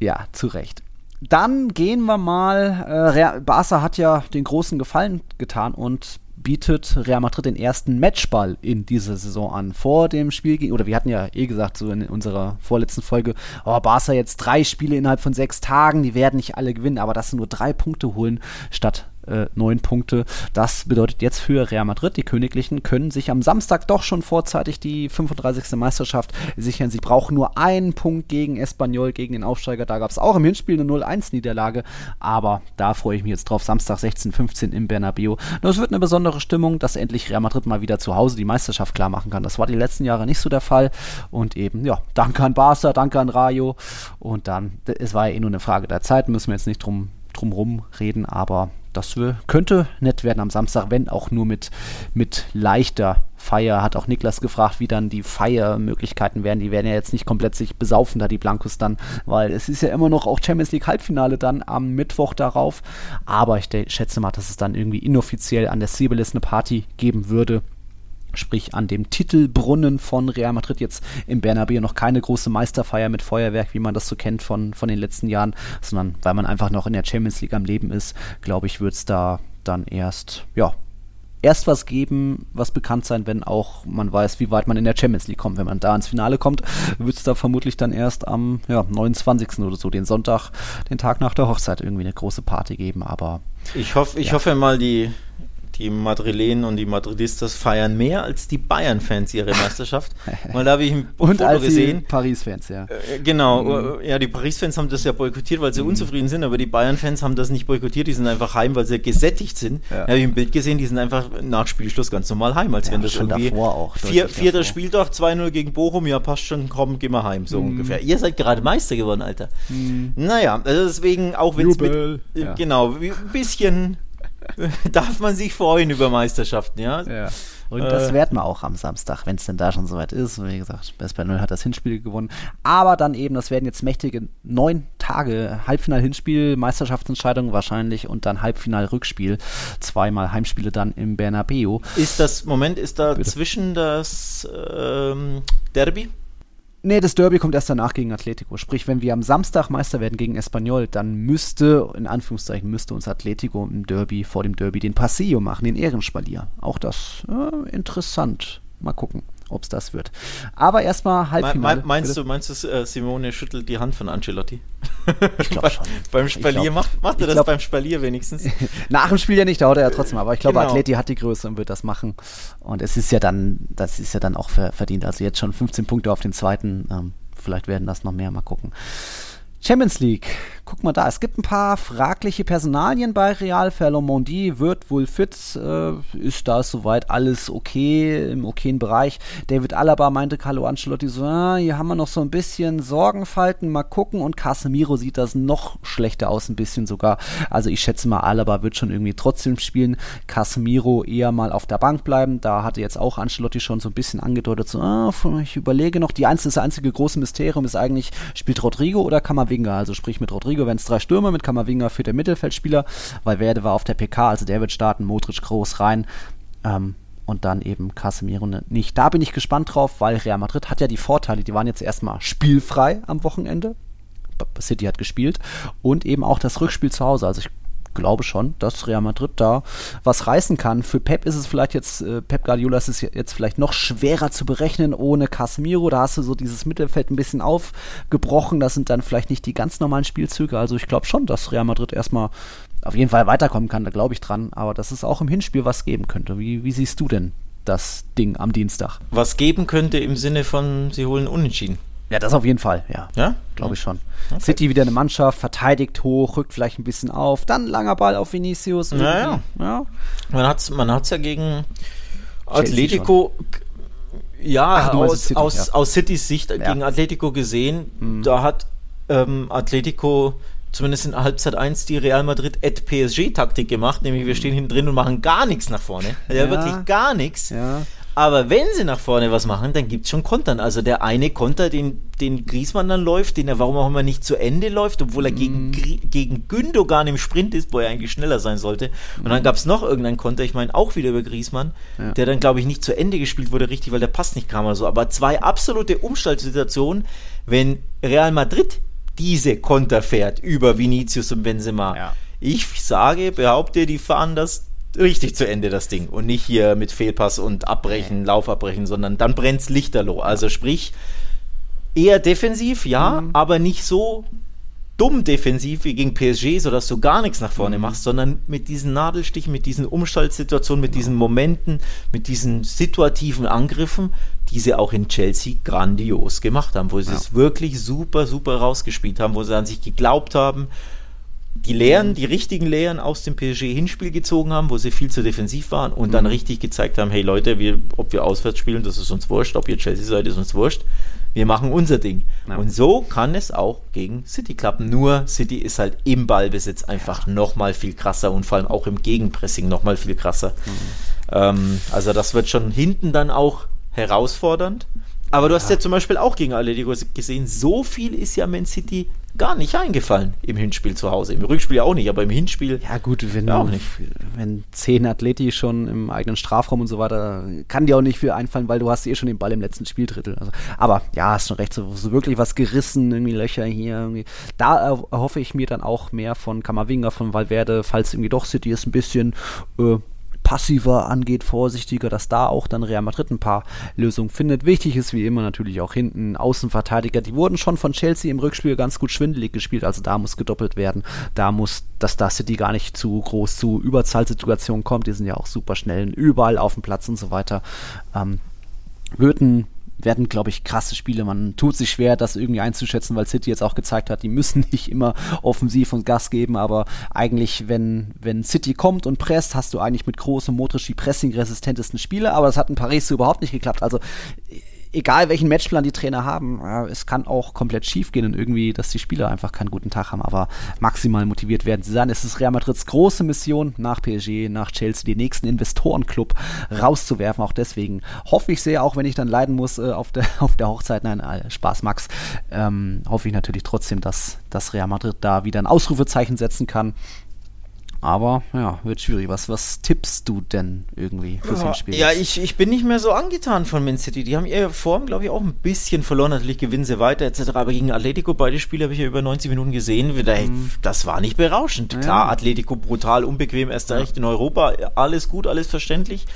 ja, zu Recht. Dann gehen wir mal. Äh, Barca hat ja den großen Gefallen getan und bietet Real Madrid den ersten Matchball in dieser Saison an. Vor dem Spiel gegen, oder wir hatten ja eh gesagt, so in unserer vorletzten Folge, oh, Barca jetzt drei Spiele innerhalb von sechs Tagen, die werden nicht alle gewinnen, aber dass sie nur drei Punkte holen statt neun Punkte. Das bedeutet jetzt für Real Madrid, die Königlichen können sich am Samstag doch schon vorzeitig die 35. Meisterschaft sichern. Sie brauchen nur einen Punkt gegen Espanyol, gegen den Aufsteiger. Da gab es auch im Hinspiel eine 0-1-Niederlage, aber da freue ich mich jetzt drauf. Samstag 16-15 im Bernabeu. Das wird eine besondere Stimmung, dass endlich Real Madrid mal wieder zu Hause die Meisterschaft klar machen kann. Das war die letzten Jahre nicht so der Fall. Und eben, ja, danke an Barca, danke an Rayo. Und dann, es war ja eh nur eine Frage der Zeit, müssen wir jetzt nicht drum drumherum reden, aber das könnte nett werden am Samstag, wenn auch nur mit, mit leichter Feier. Hat auch Niklas gefragt, wie dann die Feiermöglichkeiten werden. Die werden ja jetzt nicht komplett sich besaufen, da die Blancos dann, weil es ist ja immer noch auch Champions League Halbfinale dann am Mittwoch darauf. Aber ich schätze mal, dass es dann irgendwie inoffiziell an der Sibelis eine Party geben würde sprich an dem Titelbrunnen von Real Madrid jetzt im Bernabeu noch keine große Meisterfeier mit Feuerwerk, wie man das so kennt von, von den letzten Jahren, sondern weil man einfach noch in der Champions League am Leben ist, glaube ich, wird es da dann erst, ja, erst was geben, was bekannt sein, wenn auch man weiß, wie weit man in der Champions League kommt. Wenn man da ins Finale kommt, wird es da vermutlich dann erst am ja, 29. oder so, den Sonntag, den Tag nach der Hochzeit, irgendwie eine große Party geben. Aber ich hoffe, ich ja. hoffe mal, die die Madrilenen und die Madridistas feiern mehr als die Bayern-Fans ihre Meisterschaft. Weil da habe ich ein und Foto gesehen. Paris-Fans, ja. Äh, genau, mhm. ja, die Paris-Fans haben das ja boykottiert, weil sie mhm. unzufrieden sind, aber die Bayern-Fans haben das nicht boykottiert, die sind einfach heim, weil sie gesättigt sind. Ja. Da habe ich ein Bild gesehen, die sind einfach nach Spielschluss ganz normal heim, als ja, wenn das irgendwie auch, vier, vierter Spieltag, 2-0 gegen Bochum, ja passt schon, komm, geh mal heim, so mhm. ungefähr. Ihr seid gerade Meister geworden, Alter. Mhm. Naja, also deswegen, auch wenn es mit, äh, ja. genau, ein bisschen darf man sich freuen über Meisterschaften, ja. ja. Und äh, das werden wir auch am Samstag, wenn es denn da schon soweit ist. Wie gesagt, Best bei Null hat das Hinspiel gewonnen. Aber dann eben, das werden jetzt mächtige neun Tage. Halbfinal-Hinspiel, Meisterschaftsentscheidung wahrscheinlich und dann Halbfinal-Rückspiel. Zweimal Heimspiele dann im Bernabeu. Ist das, Moment, ist da Bitte? zwischen das ähm, Derby? Nee, das Derby kommt erst danach gegen Atletico. Sprich, wenn wir am Samstag Meister werden gegen Espanyol, dann müsste, in Anführungszeichen, müsste uns Atletico im Derby, vor dem Derby, den Paseo machen, den Ehrenspalier. Auch das äh, interessant. Mal gucken, ob es das wird. Aber erstmal Halbfinale. Me meinst, du, meinst du, äh, Simone schüttelt die Hand von Ancelotti? Ich glaube schon. beim Spalier glaub, macht, macht er das glaub, beim Spalier wenigstens. Nach dem Spiel ja nicht, da haut er ja trotzdem, aber ich glaube, genau. Atleti hat die Größe und wird das machen. Und es ist ja dann, das ist ja dann auch verdient. Also jetzt schon 15 Punkte auf den zweiten. Ähm, vielleicht werden das noch mehr, mal gucken. Champions League. Guck mal da, es gibt ein paar fragliche Personalien bei Real. Ferlo Mondi wird wohl fit, äh, ist da soweit alles okay, im okayen Bereich. David Alaba meinte Carlo Ancelotti so, ah, hier haben wir noch so ein bisschen Sorgenfalten, mal gucken. Und Casemiro sieht das noch schlechter aus, ein bisschen sogar. Also ich schätze mal, Alaba wird schon irgendwie trotzdem spielen. Casemiro eher mal auf der Bank bleiben. Da hatte jetzt auch Ancelotti schon so ein bisschen angedeutet, so, ah, ich überlege noch, die einzige, das einzige große Mysterium ist eigentlich, spielt Rodrigo oder Kamavinga, also sprich mit Rodrigo wenn es drei Stürmer, mit Kamavinga für den Mittelfeldspieler, weil Werde war auf der PK, also der wird starten, Modric groß rein. Ähm, und dann eben Casemiro nicht. Da bin ich gespannt drauf, weil Real Madrid hat ja die Vorteile, die waren jetzt erstmal spielfrei am Wochenende. City hat gespielt und eben auch das Rückspiel zu Hause. Also ich glaube schon, dass Real Madrid da was reißen kann. Für Pep ist es vielleicht jetzt, äh, Pep Guardiola ist es jetzt vielleicht noch schwerer zu berechnen ohne Casemiro. Da hast du so dieses Mittelfeld ein bisschen aufgebrochen. Das sind dann vielleicht nicht die ganz normalen Spielzüge. Also ich glaube schon, dass Real Madrid erstmal auf jeden Fall weiterkommen kann. Da glaube ich dran. Aber dass es auch im Hinspiel was geben könnte. Wie, wie siehst du denn das Ding am Dienstag? Was geben könnte im Sinne von, sie holen Unentschieden. Ja, das auf jeden Fall, ja. Ja? Glaube ich schon. Okay. City wieder eine Mannschaft, verteidigt hoch, rückt vielleicht ein bisschen auf, dann langer Ball auf Vinicius. Ja, ja. ja. Man hat es man hat's ja gegen Atletico, ja, Ach, aus, City, aus, ja. aus Citys Sicht ja. gegen Atletico gesehen. Mhm. Da hat ähm, Atletico zumindest in Halbzeit 1 die Real Madrid at PSG-Taktik gemacht, nämlich wir stehen hinten drin und machen gar nichts nach vorne. Ja, wirklich gar nichts. Ja. Aber wenn sie nach vorne was machen, dann gibt es schon Kontern. Also der eine Konter, den, den Griesmann dann läuft, den er warum auch immer nicht zu Ende läuft, obwohl er gegen, mm. gegen Gündogan im Sprint ist, wo er eigentlich schneller sein sollte. Und dann gab es noch irgendeinen Konter, ich meine auch wieder über Griesmann, ja. der dann, glaube ich, nicht zu Ende gespielt wurde, richtig, weil der Pass nicht kam oder so. Aber zwei absolute Umschaltsituationen, wenn Real Madrid diese Konter fährt über Vinicius und Benzema. Ja. Ich sage, behaupte, die fahren das richtig zu Ende, das Ding. Und nicht hier mit Fehlpass und Abbrechen, Lauf abbrechen, sondern dann brennt's lichterloh. Also sprich, eher defensiv, ja, mhm. aber nicht so dumm defensiv wie gegen PSG, sodass du gar nichts nach vorne mhm. machst, sondern mit diesen Nadelstichen, mit diesen Umschaltsituationen, mit diesen Momenten, mit diesen situativen Angriffen, die sie auch in Chelsea grandios gemacht haben, wo sie ja. es wirklich super, super rausgespielt haben, wo sie an sich geglaubt haben, die Lehren, die richtigen Lehren aus dem PSG-Hinspiel gezogen haben, wo sie viel zu defensiv waren und mhm. dann richtig gezeigt haben, hey Leute, wir, ob wir auswärts spielen, das ist uns wurscht, ob ihr Chelsea seid, ist uns wurscht. Wir machen unser Ding. Ja. Und so kann es auch gegen City klappen. Nur City ist halt im Ballbesitz einfach ja. nochmal viel krasser und vor allem auch im Gegenpressing nochmal viel krasser. Mhm. Ähm, also das wird schon hinten dann auch herausfordernd. Aber du hast ja zum Beispiel auch gegen Atletico gesehen, so viel ist ja Man City gar nicht eingefallen im Hinspiel zu Hause. Im Rückspiel ja auch nicht, aber im Hinspiel. Ja, gut, wenn, auch nicht. wenn zehn Athleti schon im eigenen Strafraum und so weiter, kann dir auch nicht viel einfallen, weil du hast eh schon den Ball im letzten Spieldrittel. Also, aber ja, hast schon recht, so, so, wirklich was gerissen, irgendwie Löcher hier. Irgendwie. Da erhoffe ich mir dann auch mehr von Kamavinga, von Valverde, falls irgendwie doch City ist ein bisschen. Äh, passiver angeht, vorsichtiger, dass da auch dann Real Madrid ein paar Lösungen findet. Wichtig ist wie immer natürlich auch hinten Außenverteidiger. Die wurden schon von Chelsea im Rückspiel ganz gut schwindelig gespielt, also da muss gedoppelt werden. Da muss, dass da City gar nicht zu groß zu Überzahlsituationen kommt. Die sind ja auch super schnell überall auf dem Platz und so weiter. Ähm, würden werden, glaube ich, krasse Spiele. Man tut sich schwer, das irgendwie einzuschätzen, weil City jetzt auch gezeigt hat, die müssen nicht immer offensiv und Gas geben, aber eigentlich, wenn, wenn City kommt und presst, hast du eigentlich mit großem Modric die pressing-resistentesten Spiele, aber das hat in Paris so überhaupt nicht geklappt. Also egal welchen Matchplan die Trainer haben, es kann auch komplett schief gehen und irgendwie, dass die Spieler einfach keinen guten Tag haben, aber maximal motiviert werden sie sein. Es ist Real Madrids große Mission, nach PSG, nach Chelsea, den nächsten Investorenclub rauszuwerfen. Auch deswegen hoffe ich sehr, auch wenn ich dann leiden muss äh, auf, der, auf der Hochzeit, nein, äh, Spaß, Max, ähm, hoffe ich natürlich trotzdem, dass, dass Real Madrid da wieder ein Ausrufezeichen setzen kann aber ja, wird schwierig. Was, was tippst du denn irgendwie fürs ja, Hinspiel? Ja, ich, ich bin nicht mehr so angetan von Man City. Die haben ihre Form, glaube ich, auch ein bisschen verloren. Natürlich gewinnen sie weiter etc. Aber gegen Atletico, beide Spiele habe ich ja über 90 Minuten gesehen. Mhm. Das war nicht berauschend. Ja. Klar, Atletico brutal, unbequem, erst recht in Europa. Alles gut, alles verständlich.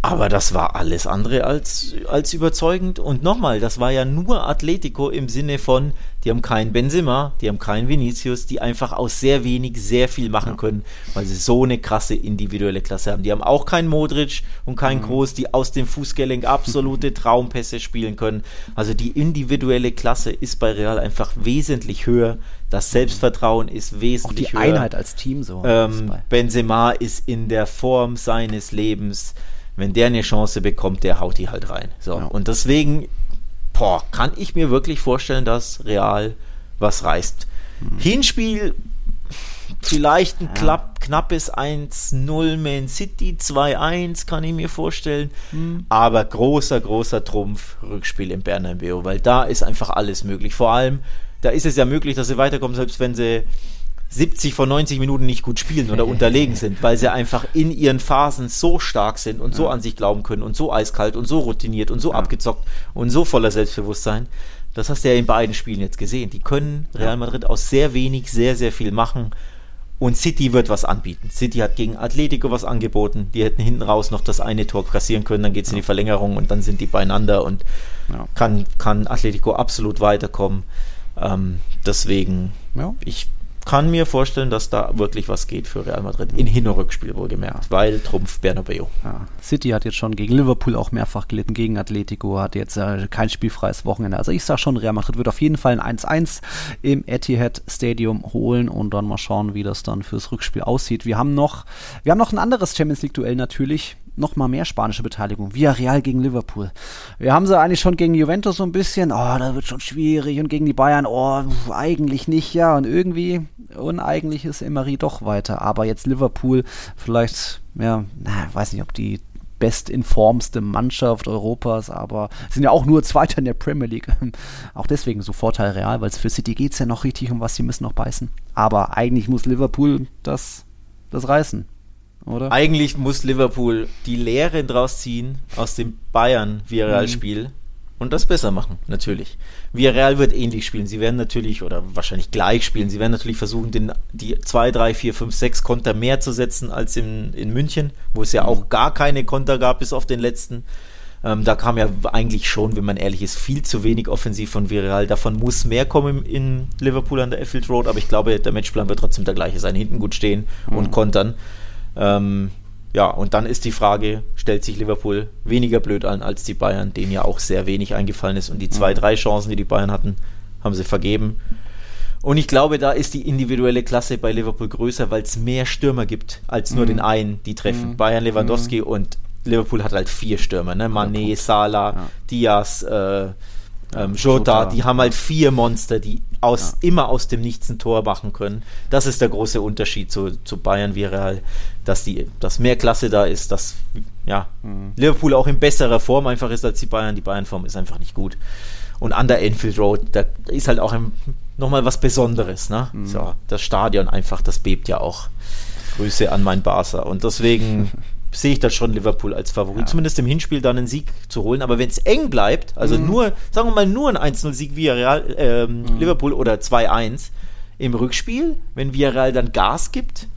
Aber das war alles andere als, als überzeugend. Und nochmal, das war ja nur Atletico im Sinne von, die haben keinen Benzema, die haben keinen Vinicius, die einfach aus sehr wenig sehr viel machen ja. können, weil sie so eine krasse individuelle Klasse haben. Die haben auch keinen Modric und keinen mhm. Groß, die aus dem Fußgelenk absolute Traumpässe spielen können. Also die individuelle Klasse ist bei Real einfach wesentlich höher. Das Selbstvertrauen ist wesentlich höher. Auch die höher. Einheit als Team so. Ähm, Benzema ist in der Form seines Lebens wenn der eine Chance bekommt, der haut die halt rein. So. Ja. Und deswegen, boah, kann ich mir wirklich vorstellen, dass Real was reißt. Mhm. Hinspiel, vielleicht ein ja. klapp, knappes 1-0 Man City, 2-1 kann ich mir vorstellen. Mhm. Aber großer, großer Trumpf Rückspiel im Bernabeu, weil da ist einfach alles möglich. Vor allem, da ist es ja möglich, dass sie weiterkommen, selbst wenn sie 70 von 90 Minuten nicht gut spielen oder unterlegen sind, weil sie einfach in ihren Phasen so stark sind und so an sich glauben können und so eiskalt und so routiniert und so abgezockt und so voller Selbstbewusstsein. Das hast du ja in beiden Spielen jetzt gesehen. Die können Real Madrid aus sehr wenig sehr, sehr viel machen. Und City wird was anbieten. City hat gegen Atletico was angeboten. Die hätten hinten raus noch das eine Tor kassieren können, dann geht es in die Verlängerung und dann sind die beieinander und ja. kann, kann Atletico absolut weiterkommen. Ähm, deswegen, ja. ich kann mir vorstellen, dass da wirklich was geht für Real Madrid. In Hin- und Rückspiel wohlgemerkt, weil Trumpf Bernabeu. Ja. City hat jetzt schon gegen Liverpool auch mehrfach gelitten, gegen Atletico, hat jetzt äh, kein spielfreies Wochenende. Also ich sage schon, Real Madrid wird auf jeden Fall ein 1-1 im Etihad Stadium holen und dann mal schauen, wie das dann fürs Rückspiel aussieht. Wir haben noch, wir haben noch ein anderes Champions League-Duell natürlich noch mal mehr spanische Beteiligung. Villarreal gegen Liverpool. Wir haben sie eigentlich schon gegen Juventus so ein bisschen, oh, da wird schon schwierig und gegen die Bayern, oh, eigentlich nicht, ja. Und irgendwie, uneigentlich ist Emery doch weiter. Aber jetzt Liverpool, vielleicht, ja, na, weiß nicht, ob die bestinformste Mannschaft Europas, aber sind ja auch nur Zweiter in der Premier League. auch deswegen so Vorteil real, weil es für City geht es ja noch richtig um was, sie müssen noch beißen. Aber eigentlich muss Liverpool das, das reißen oder? Eigentlich muss Liverpool die Lehre draus ziehen aus dem Bayern-Villarreal-Spiel mhm. Und das besser machen, natürlich. Villarreal wird ähnlich spielen. Sie werden natürlich, oder wahrscheinlich gleich spielen, sie werden natürlich versuchen, den, die 2, 3, 4, 5, 6 Konter mehr zu setzen als in, in München, wo es ja mhm. auch gar keine Konter gab, bis auf den letzten. Ähm, da kam ja eigentlich schon, wenn man ehrlich ist, viel zu wenig offensiv von Villarreal. Davon muss mehr kommen in Liverpool an der Effield Road, aber ich glaube, der Matchplan wird trotzdem der gleiche sein. Hinten gut stehen mhm. und kontern. Ähm, ja, und dann ist die Frage, stellt sich Liverpool weniger blöd an als die Bayern, denen ja auch sehr wenig eingefallen ist. Und die zwei, mhm. drei Chancen, die die Bayern hatten, haben sie vergeben. Und ich glaube, da ist die individuelle Klasse bei Liverpool größer, weil es mehr Stürmer gibt als nur mhm. den einen, die treffen. Mhm. Bayern, Lewandowski mhm. und Liverpool hat halt vier Stürmer, ne? Mané, Salah, ja. Diaz, äh, ähm, Jota, die haben halt vier Monster, die aus, ja. immer aus dem Nichts ein Tor machen können. Das ist der große Unterschied zu, zu Bayern wie Real, dass, die, dass mehr Klasse da ist, dass ja, mhm. Liverpool auch in besserer Form einfach ist als die Bayern. Die Bayern-Form ist einfach nicht gut. Und an der Enfield Road, da ist halt auch nochmal was Besonderes. Ne? Mhm. So, das Stadion einfach, das bebt ja auch. Grüße an mein Barca. Und deswegen sehe ich das schon Liverpool als Favorit, ja. zumindest im Hinspiel dann einen Sieg zu holen. Aber wenn es eng bleibt, also mhm. nur, sagen wir mal, nur ein 1-0-Sieg via Real, ähm, mhm. Liverpool oder 2-1 im Rückspiel, wenn Villarreal dann Gas gibt,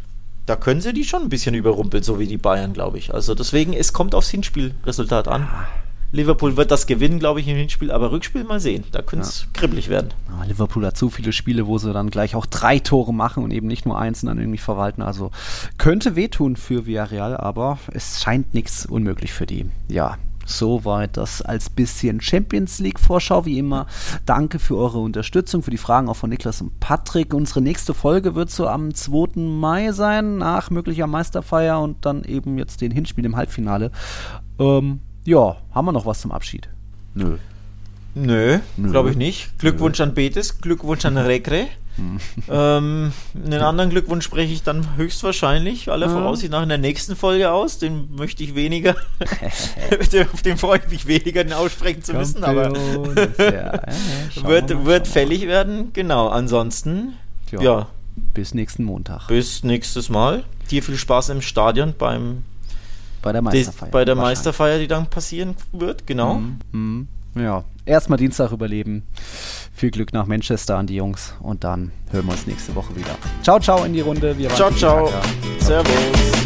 da können sie die schon ein bisschen überrumpeln, so wie die Bayern, glaube ich. Also deswegen, es kommt aufs Hinspielresultat an. Ja. Liverpool wird das gewinnen, glaube ich, im Hinspiel, aber Rückspiel mal sehen. Da könnte es ja. kribbelig werden. Ja, Liverpool hat so viele Spiele, wo sie dann gleich auch drei Tore machen und eben nicht nur eins und dann irgendwie verwalten. Also könnte wehtun für Villarreal, aber es scheint nichts unmöglich für die. Ja, Soweit das als bisschen Champions League Vorschau. Wie immer, danke für eure Unterstützung, für die Fragen auch von Niklas und Patrick. Unsere nächste Folge wird so am 2. Mai sein, nach möglicher Meisterfeier und dann eben jetzt den Hinspiel im Halbfinale. Ähm, ja, haben wir noch was zum Abschied? Nö. Nö, Nö. glaube ich nicht. Glückwunsch Nö. an Betis, Glückwunsch an Rekre. Hm. ähm, einen anderen Glückwunsch spreche ich dann höchstwahrscheinlich, aller Voraussicht nach in der nächsten Folge aus. Den möchte ich weniger, auf den freue ich mich weniger, den aussprechen zu müssen, aber ja, wird, mal, wird fällig mal. werden. Genau, ansonsten, ja. ja. Bis nächsten Montag. Bis nächstes Mal. Dir viel Spaß im Stadion beim bei der Meisterfeier. Die, bei der Meisterfeier, die dann passieren wird, genau. Mhm. Mhm. Ja, erstmal Dienstag überleben. Viel Glück nach Manchester an die Jungs und dann hören wir uns nächste Woche wieder. Ciao, ciao in die Runde. Wir ciao, ciao. Servus.